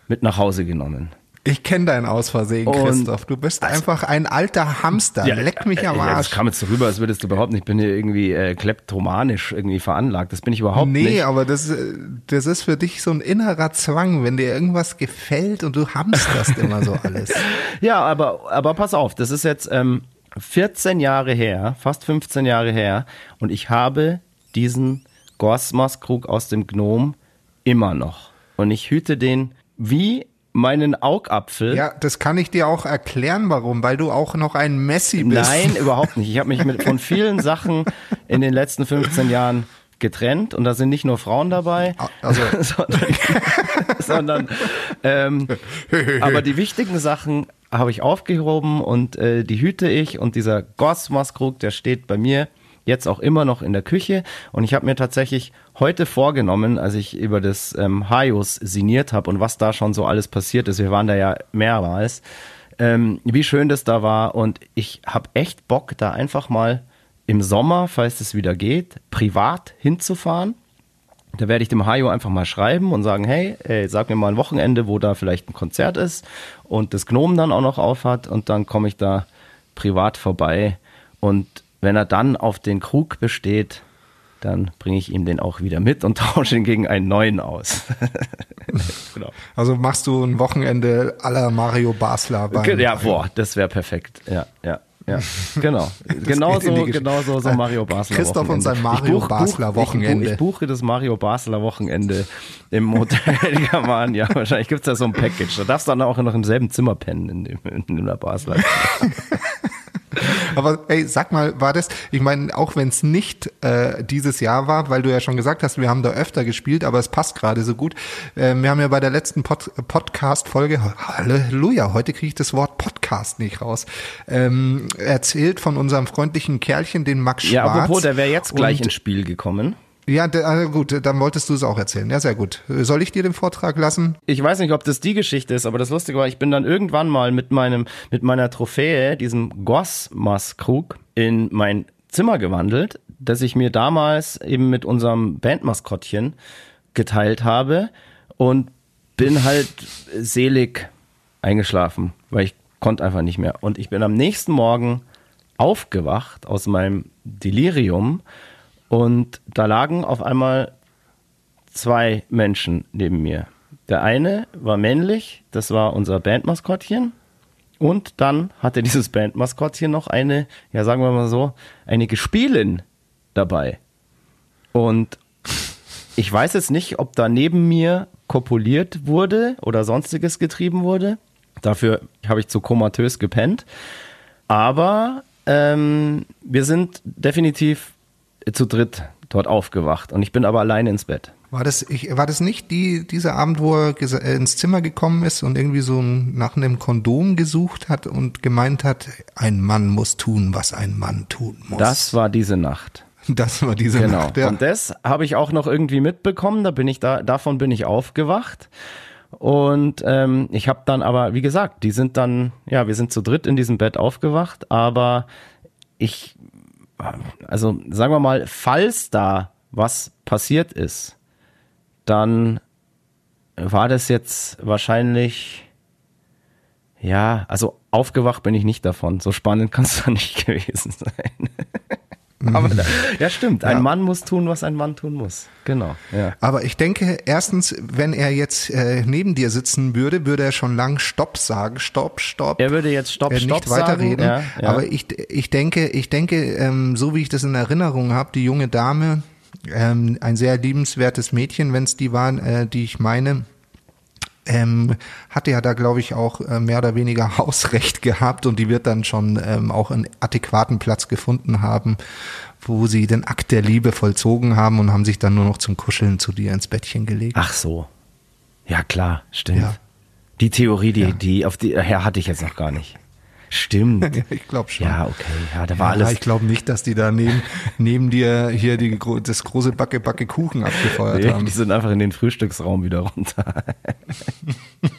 mit nach Hause genommen. Ich kenne dein Ausversehen, Und- Christoph. Du bist einfach ein alter Hamster. Leck mich am äh, ja, Das Arsch. kam jetzt so rüber, als würdest du behaupten, ich bin hier irgendwie äh, kleptomanisch irgendwie veranlagt. Das bin ich überhaupt Nee, nicht. aber das, äh, das ist für dich so ein innerer Zwang, wenn dir irgendwas gefällt und du hamsterst immer so alles. Ja, aber, aber pass auf, das ist jetzt ähm, 14 Jahre her, fast 15 Jahre her und ich habe diesen Gorsmas-Krug aus dem Gnom immer noch. Und ich hüte den wie meinen Augapfel. Ja, das kann ich dir auch erklären, warum, weil du auch noch ein Messi bist. Nein, überhaupt nicht. Ich habe mich mit, von vielen Sachen in den letzten 15 Jahren getrennt und da sind nicht nur Frauen dabei, Also- sondern, sondern ähm, aber die wichtigen Sachen habe ich aufgehoben und äh, die hüte ich und dieser Gosmas-Krug, der steht bei mir jetzt auch immer noch in der Küche. Und ich habe mir tatsächlich heute vorgenommen, als ich über das ähm, Haios sinniert habe und was da schon so alles passiert ist, wir waren da ja mehrmals, ähm, wie schön das da war. Und ich habe echt Bock, da einfach mal im Sommer, falls es wieder geht, privat hinzufahren. Da werde ich dem Hajo einfach mal schreiben und sagen, hey, ey, sag mir mal ein Wochenende, wo da vielleicht ein Konzert ist und das Gnom dann auch noch aufhat. Und dann komme ich da privat vorbei und wenn er dann auf den Krug besteht, dann bringe ich ihm den auch wieder mit und tausche ihn gegen einen neuen aus. genau. Also machst du ein Wochenende aller Mario Basler beim Ja, boah, das wäre perfekt. Ja, ja. Ja, genau. genau in die so, genau Mario Basler Christoph und Wochenende. sein Mario Ich buch- Basler Wochenende. Ich, buch- ich buche das Mario Basler Wochenende im Hotel German. Ja, wahrscheinlich gibt's da so ein Package. Da darfst du dann auch noch im selben Zimmer pennen in, dem, in der Basler. Aber ey, sag mal, war das, ich meine, auch wenn es nicht äh, dieses Jahr war, weil du ja schon gesagt hast, wir haben da öfter gespielt, aber es passt gerade so gut. Äh, wir haben ja bei der letzten Pod Podcast-Folge, Halleluja, heute kriege ich das Wort Podcast nicht raus, ähm, erzählt von unserem freundlichen Kerlchen, den Max Schwarz. Ja, apropos, der wäre jetzt gleich Und- ins Spiel gekommen. Ja, ah, gut, dann wolltest du es auch erzählen. Ja, sehr gut. Soll ich dir den Vortrag lassen? Ich weiß nicht, ob das die Geschichte ist, aber das Lustige war, ich bin dann irgendwann mal mit meinem, mit meiner Trophäe, diesem Gosmas-Krug, in mein Zimmer gewandelt, das ich mir damals eben mit unserem Bandmaskottchen geteilt habe und bin halt selig eingeschlafen, weil ich konnte einfach nicht mehr. Und ich bin am nächsten Morgen aufgewacht aus meinem Delirium und da lagen auf einmal zwei Menschen neben mir. Der eine war männlich, das war unser Bandmaskottchen. Und dann hatte dieses Bandmaskottchen noch eine, ja sagen wir mal so, eine Gespielin dabei. Und ich weiß jetzt nicht, ob da neben mir kopuliert wurde oder sonstiges getrieben wurde. Dafür habe ich zu komatös gepennt. Aber ähm, wir sind definitiv zu dritt dort aufgewacht und ich bin aber alleine ins Bett. War das, ich, war das nicht die, dieser Abend, wo er äh, ins Zimmer gekommen ist und irgendwie so nach einem Kondom gesucht hat und gemeint hat, ein Mann muss tun, was ein Mann tun muss. Das war diese Nacht. das war diese Genau. Nacht, ja. Und das habe ich auch noch irgendwie mitbekommen. Da bin ich da, davon bin ich aufgewacht. Und ähm, ich habe dann aber, wie gesagt, die sind dann, ja, wir sind zu dritt in diesem Bett aufgewacht, aber ich, also sagen wir mal, falls da was passiert ist, dann war das jetzt wahrscheinlich, ja, also aufgewacht bin ich nicht davon. So spannend kann es doch nicht gewesen sein. Aber da, ja, stimmt. Ein Ja. Mann muss tun, was ein Mann tun muss. Genau. Ja. Aber ich denke, erstens, wenn er jetzt äh, neben dir sitzen würde, würde er schon lang Stopp sagen. Stopp, Stopp. Er würde jetzt Stopp, äh, Stopp nicht weiterreden. sagen. Ja. Aber ich, ich denke, ich denke, ähm, so wie ich das in Erinnerung habe, die junge Dame, ähm, ein sehr liebenswertes Mädchen, wenn es die waren, äh, die ich meine, ähm, hatte ja da, glaube ich, auch äh, mehr oder weniger Hausrecht gehabt und die wird dann schon ähm, auch einen adäquaten Platz gefunden haben, wo sie den Akt der Liebe vollzogen haben und haben sich dann nur noch zum Kuscheln zu dir ins Bettchen gelegt. Ach so. Ja, klar, stimmt. Ja. Die Theorie, die, Ja. die, auf die, ja, hatte ich jetzt noch gar nicht. Stimmt. ich glaube schon. Ja, okay. Ja, da war Ja, alles. ich glaube nicht, dass die da neben, neben dir hier die, das große Backe Backe Kuchen abgefeuert Nee, haben. die sind einfach in den Frühstücksraum wieder runter.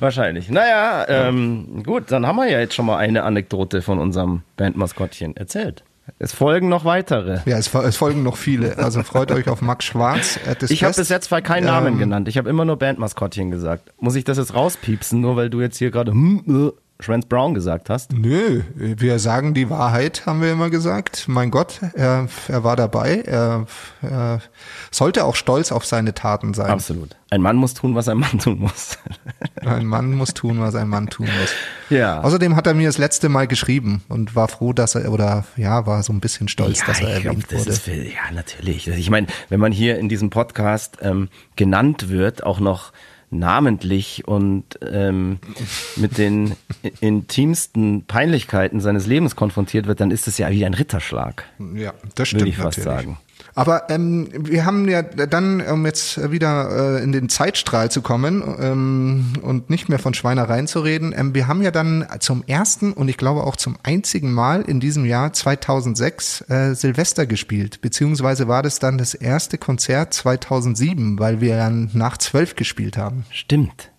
Wahrscheinlich. Naja, ähm, gut, dann haben wir ja jetzt schon mal eine Anekdote von unserem Bandmaskottchen erzählt. Es folgen noch weitere. Ja, es, es folgen noch viele. Also freut euch auf Max Schwarz. Ich habe bis jetzt keinen Namen Ähm, genannt. Ich habe immer nur Bandmaskottchen gesagt. Muss ich das jetzt rauspiepsen, nur weil du jetzt hier gerade hm, äh, Schwanz Brown gesagt hast? Nö, wir sagen die Wahrheit, haben wir immer gesagt. Mein Gott, er, er war dabei. Er, er sollte auch stolz auf seine Taten sein. Absolut. Ein Mann muss tun, was ein Mann tun muss. Ein Mann muss tun, was ein Mann tun muss. ja. Außerdem hat er mir das letzte Mal geschrieben und war froh, dass er, oder ja, war so ein bisschen stolz, dass er glaub, erwähnt das wurde. ist für, ja, natürlich. Ich meine, wenn man hier in diesem Podcast ähm, genannt wird, auch noch namentlich und ähm, mit den intimsten Peinlichkeiten seines Lebens konfrontiert wird, dann ist es ja wie ein Ritterschlag, Ja, das stimmt würde ich fast natürlich. sagen. Aber ähm, wir haben ja dann, um jetzt wieder äh, in den Zeitstrahl zu kommen ähm, und nicht mehr von Schweinereien zu reden, ähm, wir haben ja dann zum ersten und ich glaube auch zum einzigen Mal in diesem Jahr 2006 äh, Silvester gespielt. Beziehungsweise war das dann das erste Konzert 2007, weil wir dann nach zwölf gespielt haben. Stimmt.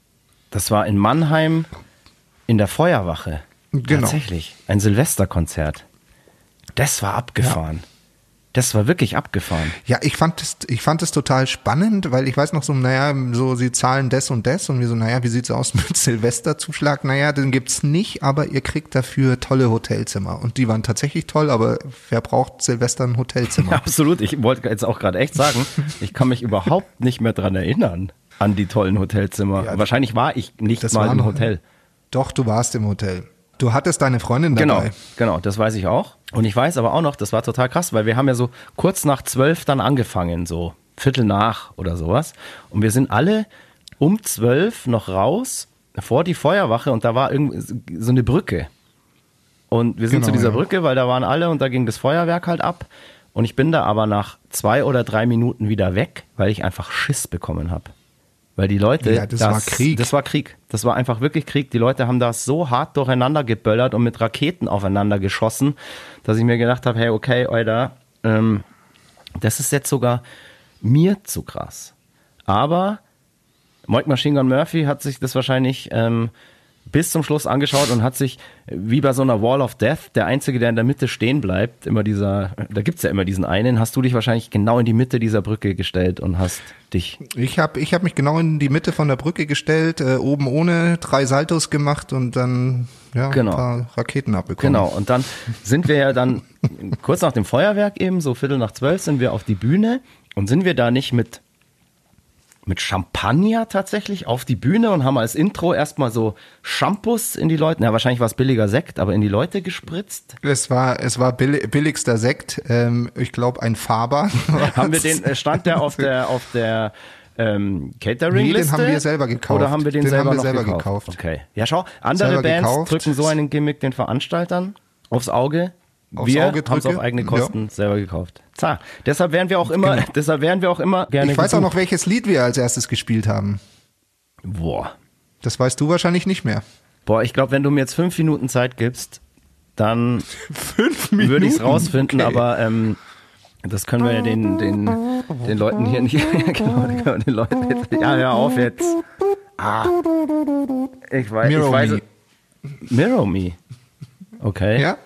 Das war in Mannheim in der Feuerwache. Genau. Tatsächlich. Ein Silvesterkonzert. Das war abgefahren. Das war wirklich abgefahren. Ja, ich fand es, ich fand es total spannend, weil ich weiß noch so, naja, so sie zahlen das und das und wir so, naja, wie sieht's aus mit Silvesterzuschlag? Naja, den gibt's nicht, aber ihr kriegt dafür tolle Hotelzimmer und die waren tatsächlich toll, aber wer braucht Silvester ein Hotelzimmer? Absolut. Ich wollte jetzt auch gerade echt sagen, ich kann mich überhaupt nicht mehr dran erinnern an die tollen Hotelzimmer. Ja, Wahrscheinlich war ich nicht mal im Hotel. Doch, du warst im Hotel. Du hattest deine Freundin dabei. Genau, genau, das weiß ich auch. Und ich weiß aber auch noch, das war total krass, weil wir haben ja so kurz nach zwölf dann angefangen, so Viertel nach oder sowas. Und wir sind alle um zwölf noch raus vor die Feuerwache und da war irgendwie so eine Brücke. Und wir sind Genau, zu dieser ja. Brücke, weil da waren alle und da ging das Feuerwerk halt ab. Und ich bin da aber nach zwei oder drei Minuten wieder weg, weil ich einfach Schiss bekommen habe. Weil die Leute. Ja, das war Krieg. Das war Krieg. Das war einfach wirklich Krieg. Die Leute haben das so hart durcheinander geböllert und mit Raketen aufeinander geschossen, dass ich mir gedacht habe, hey, okay, Alter, ähm, das ist jetzt sogar mir zu krass. Aber Mike Machine Gun Murphy hat sich das wahrscheinlich ähm, bis zum Schluss angeschaut und hat sich wie bei so einer Wall of Death, der Einzige, der in der Mitte stehen bleibt, immer dieser, da gibt's ja immer diesen einen, hast du dich wahrscheinlich genau in die Mitte dieser Brücke gestellt und hast dich Ich habe ich hab mich genau in die Mitte von der Brücke gestellt, äh, oben ohne, drei Saltos gemacht und dann ja, Genau. ein paar Raketen abbekommen. Genau, und dann sind wir ja dann kurz nach dem Feuerwerk eben, so Viertel nach zwölf, sind wir auf die Bühne und sind wir da nicht mit, mit Champagner tatsächlich auf die Bühne und haben als Intro erstmal so Shampoos in die Leute, na wahrscheinlich war es billiger Sekt, aber in die Leute gespritzt. Es war, es war billi- billigster Sekt, ähm, ich glaube ein Faber. Haben wir den, äh, stand der auf der, auf der ähm, Catering-Liste? Nee, den haben wir selber gekauft. Oder haben wir den, Den selber haben wir selber gekauft? gekauft. Okay. Ja, schau, andere Selber Bands gekauft. drücken so einen Gimmick den Veranstaltern aufs Auge. Aufs wir Auge haben es drücke. auf eigene Ja. Kosten selber gekauft. Zah. Deshalb werden wir auch immer, deshalb werden wir auch immer gerne Ich weiß auch gebucht. noch, welches Lied wir als erstes gespielt haben. Boah. Das weißt du wahrscheinlich nicht mehr. Boah, ich glaube, wenn du mir jetzt fünf Minuten Zeit gibst, dann würde ich es rausfinden, Okay. aber ähm, das können wir ja den, den, den Leuten hier nicht. genau, können wir den Leuten jetzt, ja, hör auf jetzt. Ah. Ich weiß, Mirror ich weiß, Me. Mirror Me. Okay. Ja?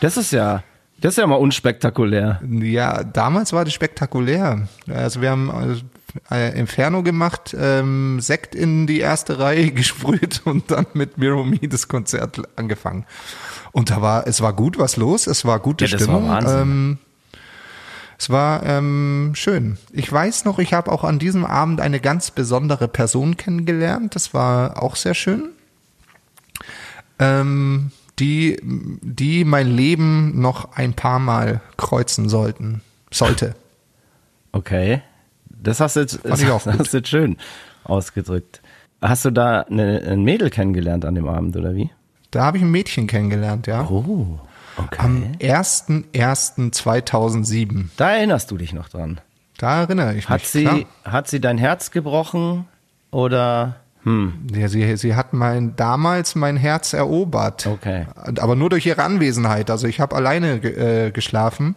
Das ist ja, das ist ja mal unspektakulär. Ja, damals war das spektakulär. Also wir haben also, äh, Inferno gemacht, ähm, Sekt in die erste Reihe gesprüht und dann mit Mirror Me das Konzert angefangen. Und da war, es war gut was los, es war gute Ja, war Stimmung. Wahnsinn. ähm, es war ähm, schön. Ich weiß noch, ich habe auch an diesem Abend eine ganz besondere Person kennengelernt. Das war auch sehr schön. Ähm, die, die mein Leben noch ein paar Mal kreuzen sollten. Sollte. Okay. Das hast du jetzt, das gut. hast du jetzt schön ausgedrückt. Hast du da eine, ein Mädel kennengelernt an dem Abend, oder wie? Da habe ich ein Mädchen kennengelernt, ja. Oh, okay. Am 01.01.2007. da erinnerst du dich noch dran. Da erinnere ich Hat mich. sie, klar. hat sie dein Herz gebrochen oder? Hm, Ja, sie, sie hat mein, damals mein Herz erobert. okay. Aber nur durch ihre Anwesenheit. Also ich habe alleine äh, geschlafen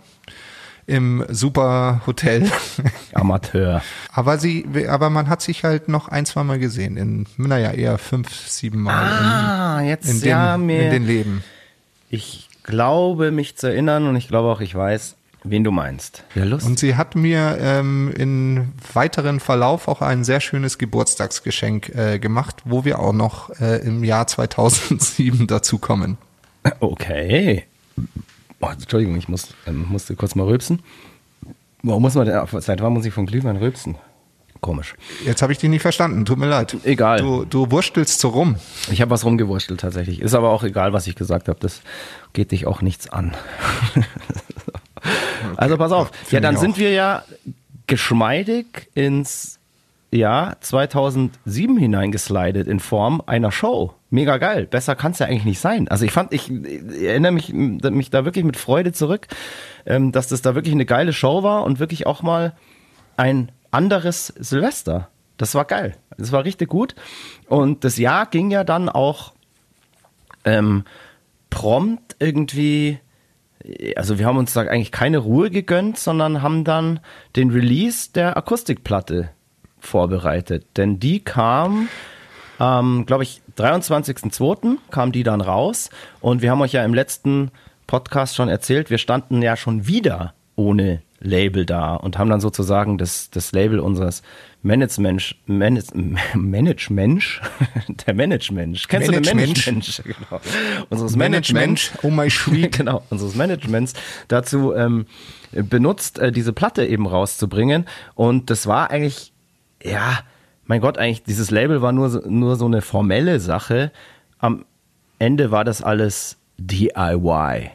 im super Hotel. Amateur. aber sie, aber man hat sich halt noch ein, zwei Mal gesehen. In, naja, eher fünf, sieben Mal Ah, in, jetzt in, den, ja mir. in den Leben. ich glaube mich zu erinnern und ich glaube auch, ich weiß, wen du meinst. Ja, lustig. Und sie hat mir ähm, in weiteren Verlauf auch ein sehr schönes Geburtstagsgeschenk äh, gemacht, wo wir auch noch äh, im Jahr 2007 dazu kommen. Okay. Oh, Entschuldigung, ich muss, ähm, musste kurz mal rülpsen. Warum muss man denn, seit wann muss ich von Glühwein rülpsen? Komisch. Jetzt habe ich dich nicht verstanden, tut mir leid. Egal. Du, du wurstelst so rum. Ich habe was rumgewurschtelt tatsächlich. Ist aber auch egal, was ich gesagt habe. Das geht dich auch nichts an. also pass auf. Find Ja, dann sind wir ja geschmeidig ins Jahr 2007 hineingeslidet in Form einer Show. Mega geil. Besser kann es ja eigentlich nicht sein. Also ich fand, ich, ich erinnere mich, mich da wirklich mit Freude zurück, ähm, dass das da wirklich eine geile Show war und wirklich auch mal ein anderes Silvester. Das war geil. Das war richtig gut. Und das Jahr ging ja dann auch ähm, prompt irgendwie, also wir haben uns da eigentlich keine Ruhe gegönnt, sondern haben dann den Release der Akustikplatte vorbereitet. Denn die kam, ähm, glaube ich, 23.02. kam die dann raus. Und wir haben euch ja im letzten Podcast schon erzählt, wir standen ja schon wieder ohne Label da und haben dann sozusagen das, das Label unseres Management, Manage, Management, der Management, kennst Management. du den Management? Genau. Unseres Management, Management, oh my sweet. genau, unseres Managements dazu ähm, benutzt, äh, diese Platte eben rauszubringen. Und das war eigentlich, ja, mein Gott, eigentlich, dieses Label war nur, nur so eine formelle Sache. Am Ende war das alles DIY.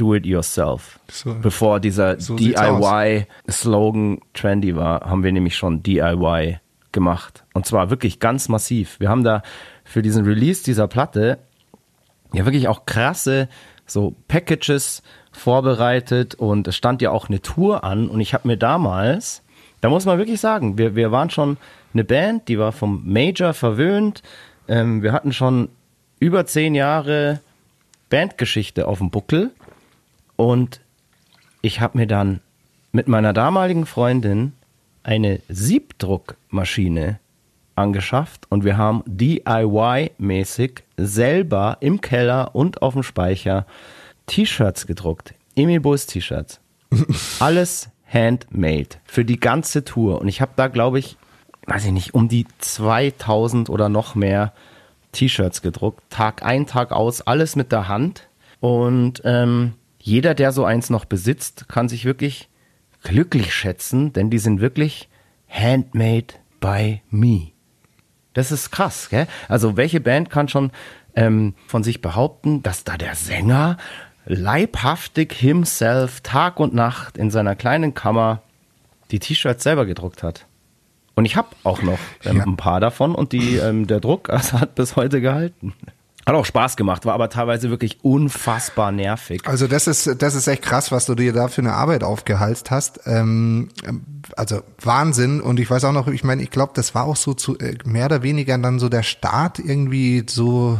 Do it yourself. So. Bevor dieser So DIY-Slogan trendy war, haben wir nämlich schon DIY gemacht. Und zwar wirklich ganz massiv. Wir haben da für diesen Release dieser Platte ja wirklich auch krasse so Packages vorbereitet und es stand ja auch eine Tour an und ich habe mir damals, da muss man wirklich sagen, wir, wir waren schon eine Band, die war vom Major verwöhnt, ähm, wir hatten schon über zehn Jahre Bandgeschichte auf dem Buckel und ich habe mir dann mit meiner damaligen Freundin eine Siebdruckmaschine angeschafft und wir haben DIY-mäßig selber im Keller und auf dem Speicher T-Shirts gedruckt. Emil Bulls T-Shirts. Alles handmade für die ganze Tour. Und ich habe da, glaube ich, weiß ich nicht, um die 2000 oder noch mehr T-Shirts gedruckt. Tag ein, Tag aus, alles mit der Hand. Und ähm, jeder, der so eins noch besitzt, kann sich wirklich glücklich schätzen, denn die sind wirklich handmade by me. Das ist krass, gell? Also welche Band kann schon ähm, von sich behaupten, dass da der Sänger leibhaftig himself Tag und Nacht in seiner kleinen Kammer die T-Shirts selber gedruckt hat? Und ich habe auch noch ähm, Ja. ein paar davon und die, ähm, der Druck also hat bis heute gehalten. Hat auch Spaß gemacht, war aber teilweise wirklich unfassbar nervig. Also das ist, das ist echt krass, was du dir da für eine Arbeit aufgehalst hast. Ähm, also Wahnsinn. Und ich weiß auch noch, ich meine, ich glaube, das war auch so zu äh, mehr oder weniger dann so der Start irgendwie so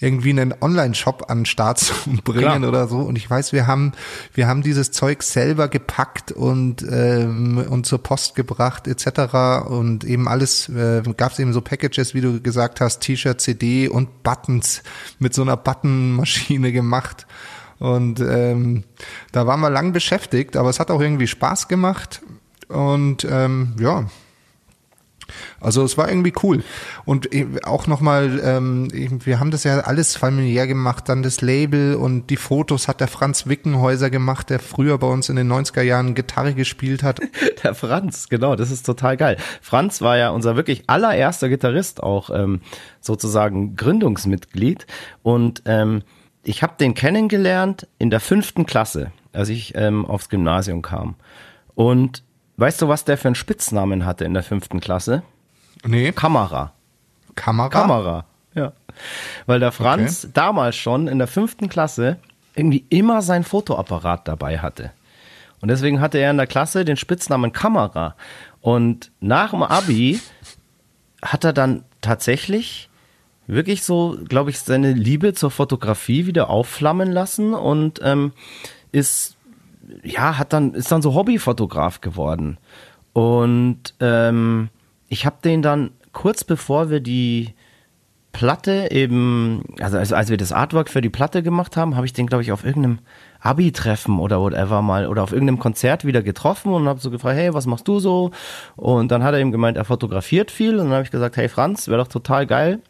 irgendwie einen Online-Shop an den Start zu bringen Klar. oder so. Und ich weiß, wir haben, wir haben dieses Zeug selber gepackt und, ähm, und zur Post gebracht etc. Und eben alles, äh, gab es eben so Packages, wie du gesagt hast, T-Shirt, CD und Buttons mit so einer Buttonmaschine gemacht. Und ähm, da waren wir lang beschäftigt, aber es hat auch irgendwie Spaß gemacht. Und ähm, ja, also es war irgendwie cool. Und auch nochmal, ähm, wir haben das ja alles familiär gemacht, dann das Label und die Fotos hat der Franz Wickenhäuser gemacht, der früher bei uns in den 90er Jahren Gitarre gespielt hat. Der Franz, genau, das ist total geil. Franz war ja unser wirklich allererster Gitarrist, auch ähm, sozusagen Gründungsmitglied. Und ähm, ich habe den kennengelernt in der fünften Klasse, als ich ähm, aufs Gymnasium kam. Und weißt du, was der für einen Spitznamen hatte in der fünften Klasse? Nee. Kamera. Kamera? Kamera, ja. Weil der Franz okay. damals schon in der fünften Klasse irgendwie immer sein Fotoapparat dabei hatte. Und deswegen hatte er in der Klasse den Spitznamen Kamera. Und nach dem Abi hat er dann tatsächlich wirklich so, glaube ich, seine Liebe zur Fotografie wieder aufflammen lassen und ähm, ist, ja, hat dann, ist dann so Hobbyfotograf geworden. Und ähm, ich habe den dann kurz bevor wir die Platte eben, also, also als wir das Artwork für die Platte gemacht haben, habe ich den, glaube ich, auf irgendeinem Abi-Treffen oder whatever mal oder auf irgendeinem Konzert wieder getroffen und habe so gefragt, hey, was machst du so? Und dann hat er eben gemeint, er fotografiert viel und dann habe ich gesagt, hey Franz, wäre doch total geil.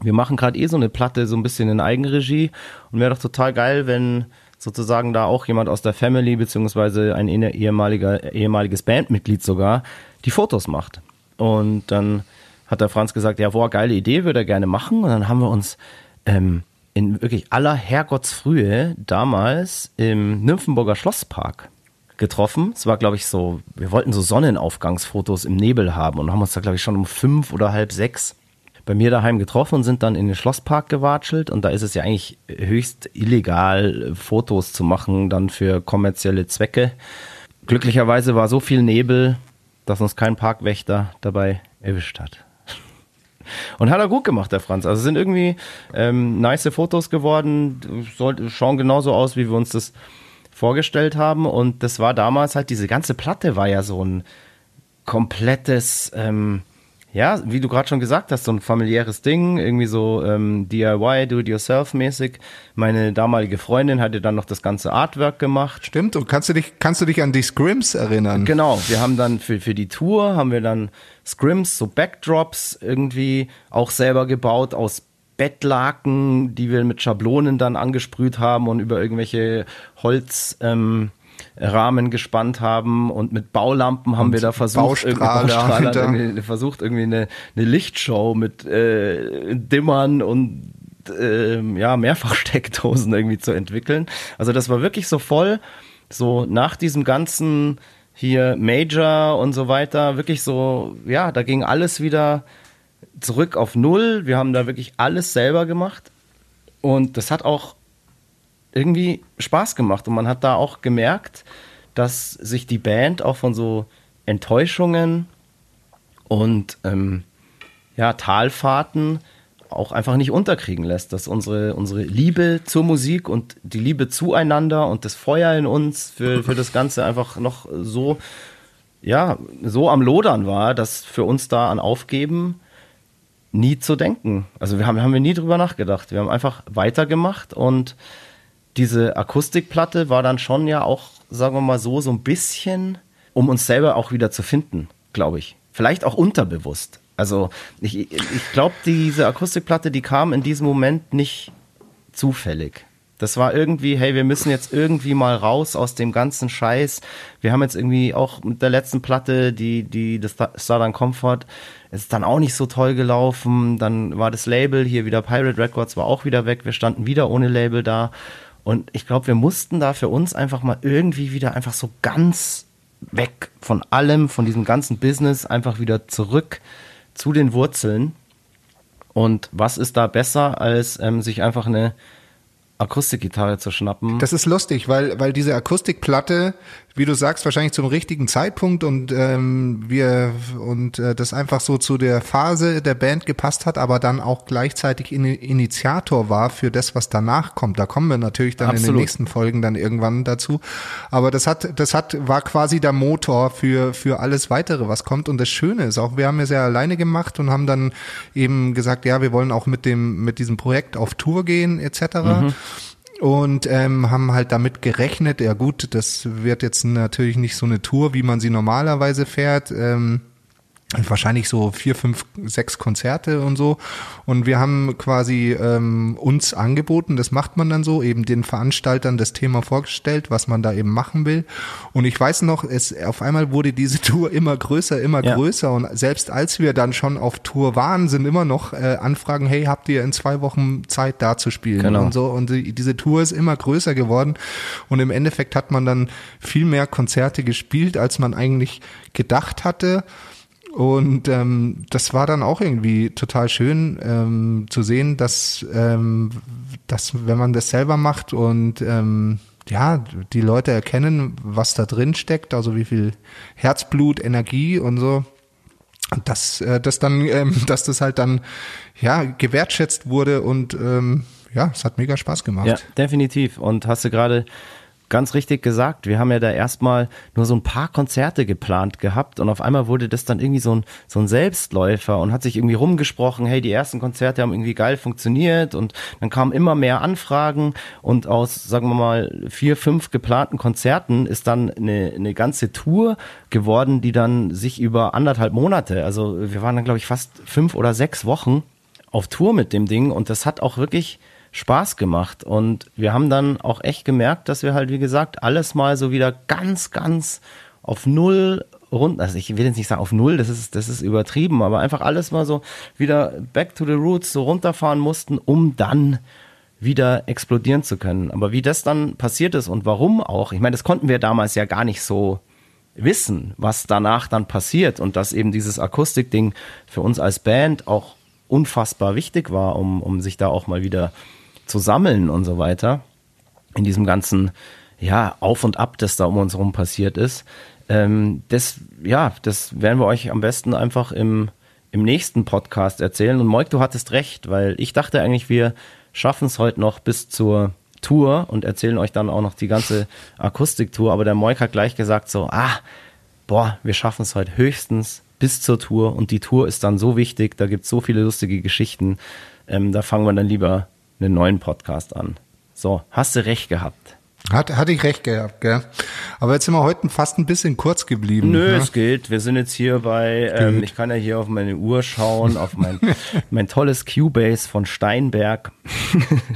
Wir machen gerade eh so eine Platte so ein bisschen in Eigenregie und wäre doch total geil, wenn sozusagen da auch jemand aus der Family beziehungsweise ein ehemaliger ehemaliges Bandmitglied sogar die Fotos macht. Und dann hat der Franz gesagt, ja, boah, geile Idee, würde er gerne machen. Und dann haben wir uns ähm, in wirklich aller Herrgottsfrühe damals im Nymphenburger Schlosspark getroffen. Es war, glaube ich, so, wir wollten so Sonnenaufgangsfotos im Nebel haben und haben uns da, glaube ich, schon um fünf oder halb sechs bei mir daheim getroffen und sind dann in den Schlosspark gewatschelt. Und da ist es ja eigentlich höchst illegal, Fotos zu machen, dann für kommerzielle Zwecke. Glücklicherweise war so viel Nebel, dass uns kein Parkwächter dabei erwischt hat. Und hat er gut gemacht, der Franz. Also sind irgendwie ähm, nice Fotos geworden, schauen genauso aus, wie wir uns das vorgestellt haben. Und das war damals halt, diese ganze Platte war ja so ein komplettes, ähm, ja, wie du gerade schon gesagt hast, so ein familiäres Ding, irgendwie so ähm, DIY, Do-it-yourself-mäßig. Meine damalige Freundin hatte dann noch das ganze Artwork gemacht. Stimmt, und kannst du dich, kannst du dich an die Scrims erinnern? Genau, wir haben dann für, für die Tour, haben wir dann Scrims, so Backdrops irgendwie auch selber gebaut aus Bettlaken, die wir mit Schablonen dann angesprüht haben und über irgendwelche Holz, ähm, Rahmen gespannt haben und mit Baulampen haben und wir da versucht, Baustrahler, irgendwie, versucht irgendwie eine, eine Lichtshow mit äh, Dimmern und äh, ja, Mehrfachsteckdosen irgendwie zu entwickeln. Also das war wirklich so voll, so nach diesem ganzen hier Major und so weiter, wirklich so, ja, da ging alles wieder zurück auf Null. Wir haben da wirklich alles selber gemacht. Und das hat auch irgendwie Spaß gemacht und man hat da auch gemerkt, dass sich die Band auch von so Enttäuschungen und ähm, ja, Talfahrten auch einfach nicht unterkriegen lässt, dass unsere, unsere Liebe zur Musik und die Liebe zueinander und das Feuer in uns für, für das Ganze einfach noch so, ja, so am Lodern war, dass für uns da an Aufgeben nie zu denken. Also wir haben, haben wir nie drüber nachgedacht. Wir haben einfach weitergemacht und diese Akustikplatte war dann schon ja auch, sagen wir mal so, so ein bisschen, um uns selber auch wieder zu finden, glaube ich. Vielleicht auch unterbewusst. Also ich, ich glaube, diese Akustikplatte, die kam in diesem Moment nicht zufällig. Das war irgendwie, hey, wir müssen jetzt irgendwie mal raus aus dem ganzen Scheiß. Wir haben jetzt irgendwie auch mit der letzten Platte, die, die, das Southern Comfort, ist dann auch nicht so toll gelaufen. Dann war das Label hier wieder Pirate Records war auch wieder weg. Wir standen wieder ohne Label da. Und ich glaube, wir mussten da für uns einfach mal irgendwie wieder einfach so ganz weg von allem, von diesem ganzen Business, einfach wieder zurück zu den Wurzeln. Und was ist da besser, als ähm, sich einfach eine Akustikgitarre zu schnappen? Das ist lustig, weil, weil diese Akustikplatte, wie du sagst, wahrscheinlich zum richtigen Zeitpunkt und ähm, wir und äh, das einfach so zu der Phase der Band gepasst hat, aber dann auch gleichzeitig in, Initiator war für das, was danach kommt. Da kommen wir natürlich dann Absolut. in den nächsten Folgen dann irgendwann dazu. Aber das hat, das hat, war quasi der Motor für für alles weitere, was kommt. Und das Schöne ist auch, wir haben es ja alleine gemacht und haben dann eben gesagt, ja, wir wollen auch mit dem mit diesem Projekt auf Tour gehen etc und ähm, haben halt damit gerechnet, ja gut, das wird jetzt natürlich nicht so eine Tour, wie man sie normalerweise fährt. Ähm, wahrscheinlich so vier, fünf, sechs Konzerte und so. Und wir haben quasi ähm, uns angeboten, das macht man dann so, eben den Veranstaltern das Thema vorgestellt, was man da eben machen will. Und ich weiß noch, es auf einmal wurde diese Tour immer größer, immer Ja. größer. Und selbst als wir dann schon auf Tour waren, sind immer noch äh, Anfragen, hey, habt ihr in zwei Wochen Zeit da zu spielen Genau. und so. Und die, diese Tour ist immer größer geworden. Und im Endeffekt hat man dann viel mehr Konzerte gespielt, als man eigentlich gedacht hatte. Und ähm, das war dann auch irgendwie total schön ähm, zu sehen, dass, ähm, dass wenn man das selber macht und ähm, ja, die Leute erkennen, was da drin steckt, also wie viel Herzblut, Energie und so, dass äh, das dann, ähm, dass das halt dann ja gewertschätzt wurde und ähm, ja, es hat mega Spaß gemacht. Ja, definitiv. Und hast du gerade ganz richtig gesagt, wir haben ja da erstmal nur so ein paar Konzerte geplant gehabt und auf einmal wurde das dann irgendwie so ein, so ein Selbstläufer und hat sich irgendwie rumgesprochen, hey, die ersten Konzerte haben irgendwie geil funktioniert und dann kamen immer mehr Anfragen und aus, sagen wir mal, vier, fünf geplanten Konzerten ist dann eine, eine ganze Tour geworden, die dann sich über anderthalb Monate, also wir waren dann glaube ich fast fünf oder sechs Wochen auf Tour mit dem Ding und das hat auch wirklich Spaß gemacht und wir haben dann auch echt gemerkt, dass wir halt, wie gesagt, alles mal so wieder ganz, ganz auf Null rund, also ich will jetzt nicht sagen auf Null, das ist, das ist übertrieben, aber einfach alles mal so wieder back to the roots so runterfahren mussten, um dann wieder explodieren zu können. Aber wie das dann passiert ist und warum auch, ich meine, das konnten wir damals ja gar nicht so wissen, was danach dann passiert und dass eben dieses Akustikding für uns als Band auch unfassbar wichtig war, um, um sich da auch mal wieder zu sammeln und so weiter. In diesem ganzen, ja, Auf und Ab, das da um uns herum passiert ist. Ähm, das, ja, das werden wir euch am besten einfach im, im nächsten Podcast erzählen. Und Moik, du hattest recht, weil ich dachte eigentlich, wir schaffen es heute noch bis zur Tour und erzählen euch dann auch noch die ganze Akustiktour. Aber der Moik hat gleich gesagt so, ah, boah, wir schaffen es heute höchstens bis zur Tour und die Tour ist dann so wichtig, da gibt es so viele lustige Geschichten, ähm, da fangen wir dann lieber einen neuen Podcast an. So, hast du recht gehabt. Hat, hatte ich recht gehabt, gell? Aber jetzt sind wir heute fast ein bisschen kurz geblieben. Nö, ne? es geht. Wir sind jetzt hier bei, ähm, ich kann ja hier auf meine Uhr schauen, auf mein, mein tolles Cubase von Steinberg.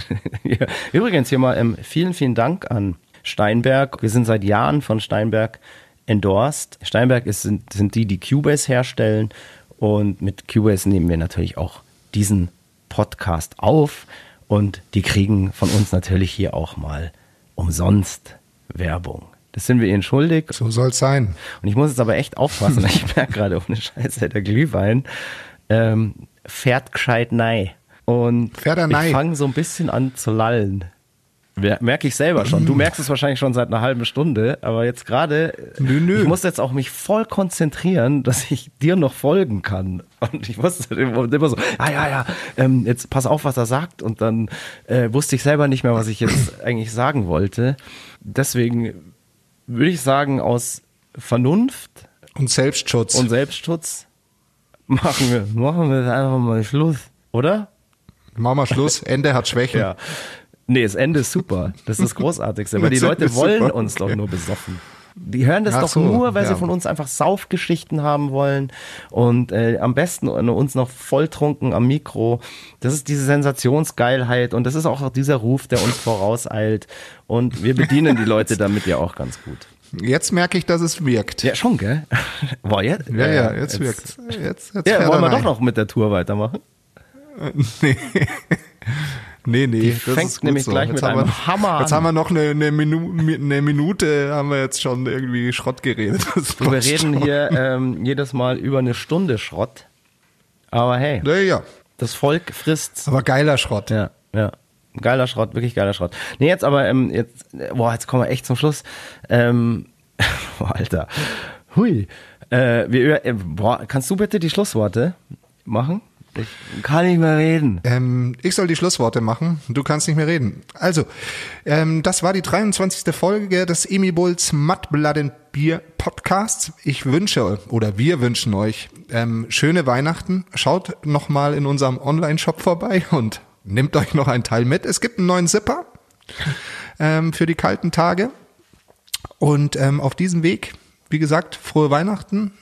Übrigens hier mal ähm, vielen, vielen Dank an Steinberg. Wir sind seit Jahren von Steinberg endorsed. Steinberg ist, sind, sind die, die Cubase herstellen. Und mit Cubase nehmen wir natürlich auch diesen Podcast auf. Und die kriegen von uns natürlich hier auch mal umsonst Werbung. Das sind wir ihnen schuldig. So soll's sein. Und ich muss jetzt aber echt aufpassen. Ich merke gerade ohne Scheiße, der Glühwein ähm, fährt gescheit nei. Und Fährt er ich fange so ein bisschen an zu lallen. Mer- Merke ich selber schon. Du merkst es wahrscheinlich schon seit einer halben Stunde, aber jetzt gerade, Nö, nö. ich muss jetzt auch mich voll konzentrieren, dass ich dir noch folgen kann. Und ich wusste immer so, ah ja, ja, ähm, jetzt pass auf, was er sagt. Und dann äh, wusste ich selber nicht mehr, was ich jetzt eigentlich sagen wollte. Deswegen würde ich sagen, aus Vernunft Und Selbstschutz. und Selbstschutz machen wir, machen wir einfach mal Schluss, oder? Machen wir Schluss. Ende hat Schwächen. Ja. Nee, das Ende ist super. Das ist das Großartigste. Weil die Leute wollen super, uns doch nur besoffen. Die hören das Ach doch so, nur, weil ja. sie von uns einfach Saufgeschichten haben wollen und äh, am besten uns noch volltrunken am Mikro. Das ist diese Sensationsgeilheit und das ist auch dieser Ruf, der uns vorauseilt. Und wir bedienen die Leute damit ja auch ganz gut. Jetzt merke ich, dass es wirkt. Ja, schon, gell? Boah, jetzt, ja, ja, äh, jetzt, wirkt's. Jetzt, jetzt Ja, wollen wir er doch rein. noch mit der Tour weitermachen? Nee, nee. Die das fängt nämlich so. gleich jetzt mit einem wir, Hammer Jetzt an. haben wir noch eine, eine, Minu, eine Minute, haben wir jetzt schon irgendwie Schrott geredet. Wir reden schon. hier ähm, jedes Mal über eine Stunde Schrott. Aber hey, Ja, ja. Das Volk frisst. Aber geiler Schrott. Ja, ja. Geiler Schrott, wirklich geiler Schrott. Nee, jetzt aber, ähm, jetzt, boah, jetzt kommen wir echt zum Schluss. Ähm, boah, Alter. Hui. Äh, wir, äh, boah, kannst du bitte die Schlussworte machen? Ich kann nicht mehr reden. Ähm, ich soll die Schlussworte machen. Du kannst nicht mehr reden. Also, ähm, das war die 23. Folge des Emi Bulls Mud Blood and Beer Podcasts. Ich wünsche oder wir wünschen euch ähm, schöne Weihnachten. Schaut noch mal in unserem Online-Shop vorbei und nehmt euch noch einen Teil mit. Es gibt einen neuen Zipper ähm, für die kalten Tage. Und ähm, auf diesem Weg, wie gesagt, frohe Weihnachten,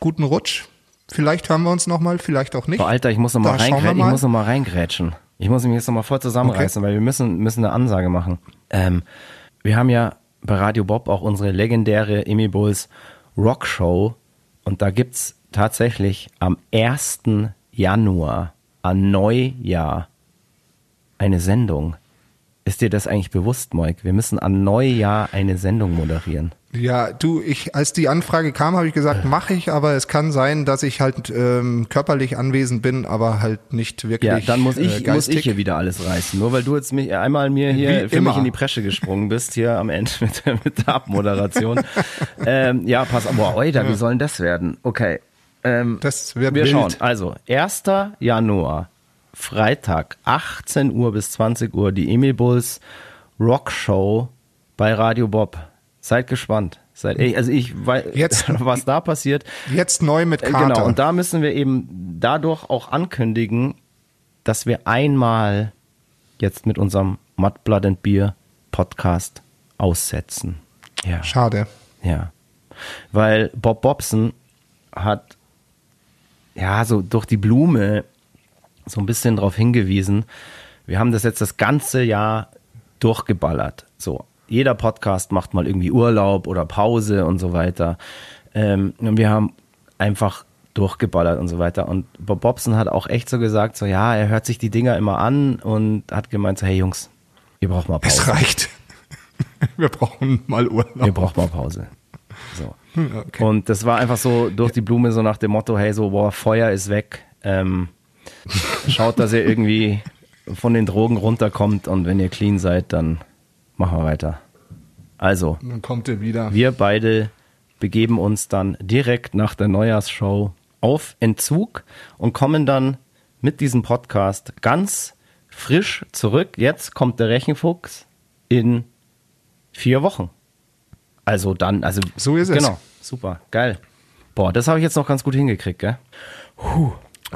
guten Rutsch Vielleicht hören wir uns nochmal, vielleicht auch nicht. Boah, Alter, ich muss nochmal reingrätschen. Ich muss noch mal reingrätschen. Ich muss mich jetzt nochmal voll zusammenreißen, okay. weil wir müssen, müssen eine Ansage machen. Ähm, wir haben ja bei Radio Bob auch unsere legendäre Emi Bulls Rock Show und da gibt's tatsächlich am 1. Januar an Neujahr eine Sendung. Ist dir das eigentlich bewusst, Moik? Wir müssen an Neujahr eine Sendung moderieren. Ja, du, ich, als die Anfrage kam, habe ich gesagt, mache ich, aber es kann sein, dass ich halt ähm, körperlich anwesend bin, aber halt nicht wirklich. Ja, dann muss ich, äh, muss ich hier wieder alles reißen. Nur weil du jetzt mich einmal mir hier Wie für immer. mich in die Presche gesprungen bist, hier am Ende mit, der, mit der Abmoderation. ähm, ja, pass auf, boah, oida, ja. wie soll denn das werden? Okay. Ähm, das wird Wir wild. schauen. Also, 1. Januar, Freitag, 18 Uhr bis 20 Uhr, die Emil Bulls Rock Show bei Radio Bob. Seid gespannt. Seid, also ich weiß, jetzt, was da passiert. Jetzt neu mit äh, Kater. Genau, und da müssen wir eben dadurch auch ankündigen, dass wir einmal jetzt mit unserem Mud, Blood and Beer Podcast aussetzen. Ja. Schade. Ja. Weil Bob Bobson hat ja so durch die Blume so ein bisschen darauf hingewiesen, wir haben das jetzt das ganze Jahr durchgeballert. So, jeder Podcast macht mal irgendwie Urlaub oder Pause und so weiter. Ähm, und wir haben einfach durchgeballert und so weiter. Und Bob Bobson hat auch echt so gesagt, so ja, er hört sich die Dinger immer an und hat gemeint, so hey Jungs, ihr braucht mal Pause. Es reicht. Wir brauchen mal Urlaub. Wir brauchen mal Pause. So. Hm, okay. Und das war einfach so durch die Blume so nach dem Motto, hey, so, boah, Feuer ist weg. Ähm, schaut, dass ihr irgendwie von den Drogen runterkommt und wenn ihr clean seid, dann machen wir weiter. Also, dann kommt er wieder. Wir beide begeben uns dann direkt nach der Neujahrsshow auf Entzug und kommen dann mit diesem Podcast ganz frisch zurück. Jetzt kommt der Rechenfuchs in vier Wochen. Also dann, also so ist es. Genau, super, geil. Boah, das habe ich jetzt noch ganz gut hingekriegt, gell? Puh.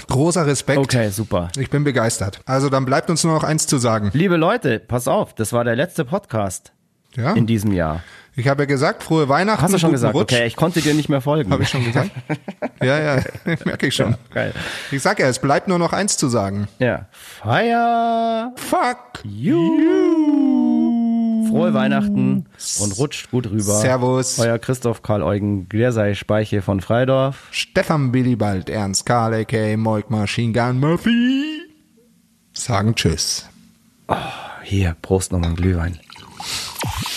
Großer Respekt. Okay, super. Ich bin begeistert. Also dann bleibt uns nur noch eins zu sagen. Liebe Leute, pass auf, das war der letzte Podcast ja? in diesem Jahr. Ich habe ja gesagt, frohe Weihnachten. Hast du schon gesagt? Rutsch. Okay, ich konnte dir nicht mehr folgen. Habe ich schon gesagt? ja, ja, merke ich schon. Ja, geil. Ich sag ja, es bleibt nur noch eins zu sagen. Ja. Fire. Fuck you. Frohe Weihnachten und rutscht gut rüber. Servus. Euer Christoph Karl Eugen Glersei Speiche von Freidorf. Stefan Billibald, Ernst Karl, a.k.a. Moik Machine Gun Murphy. Sagen Tschüss. Oh, hier, Prost nochmal Glühwein.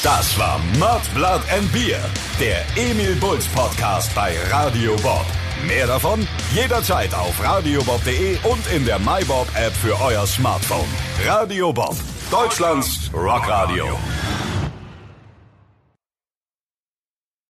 Das war Mud, Blood and Beer, der Emil Bulls Podcast bei Radio Bob. Mehr davon jederzeit auf radiobob.de und in der MyBob App für euer Smartphone. Radio Bob, Deutschlands Rockradio.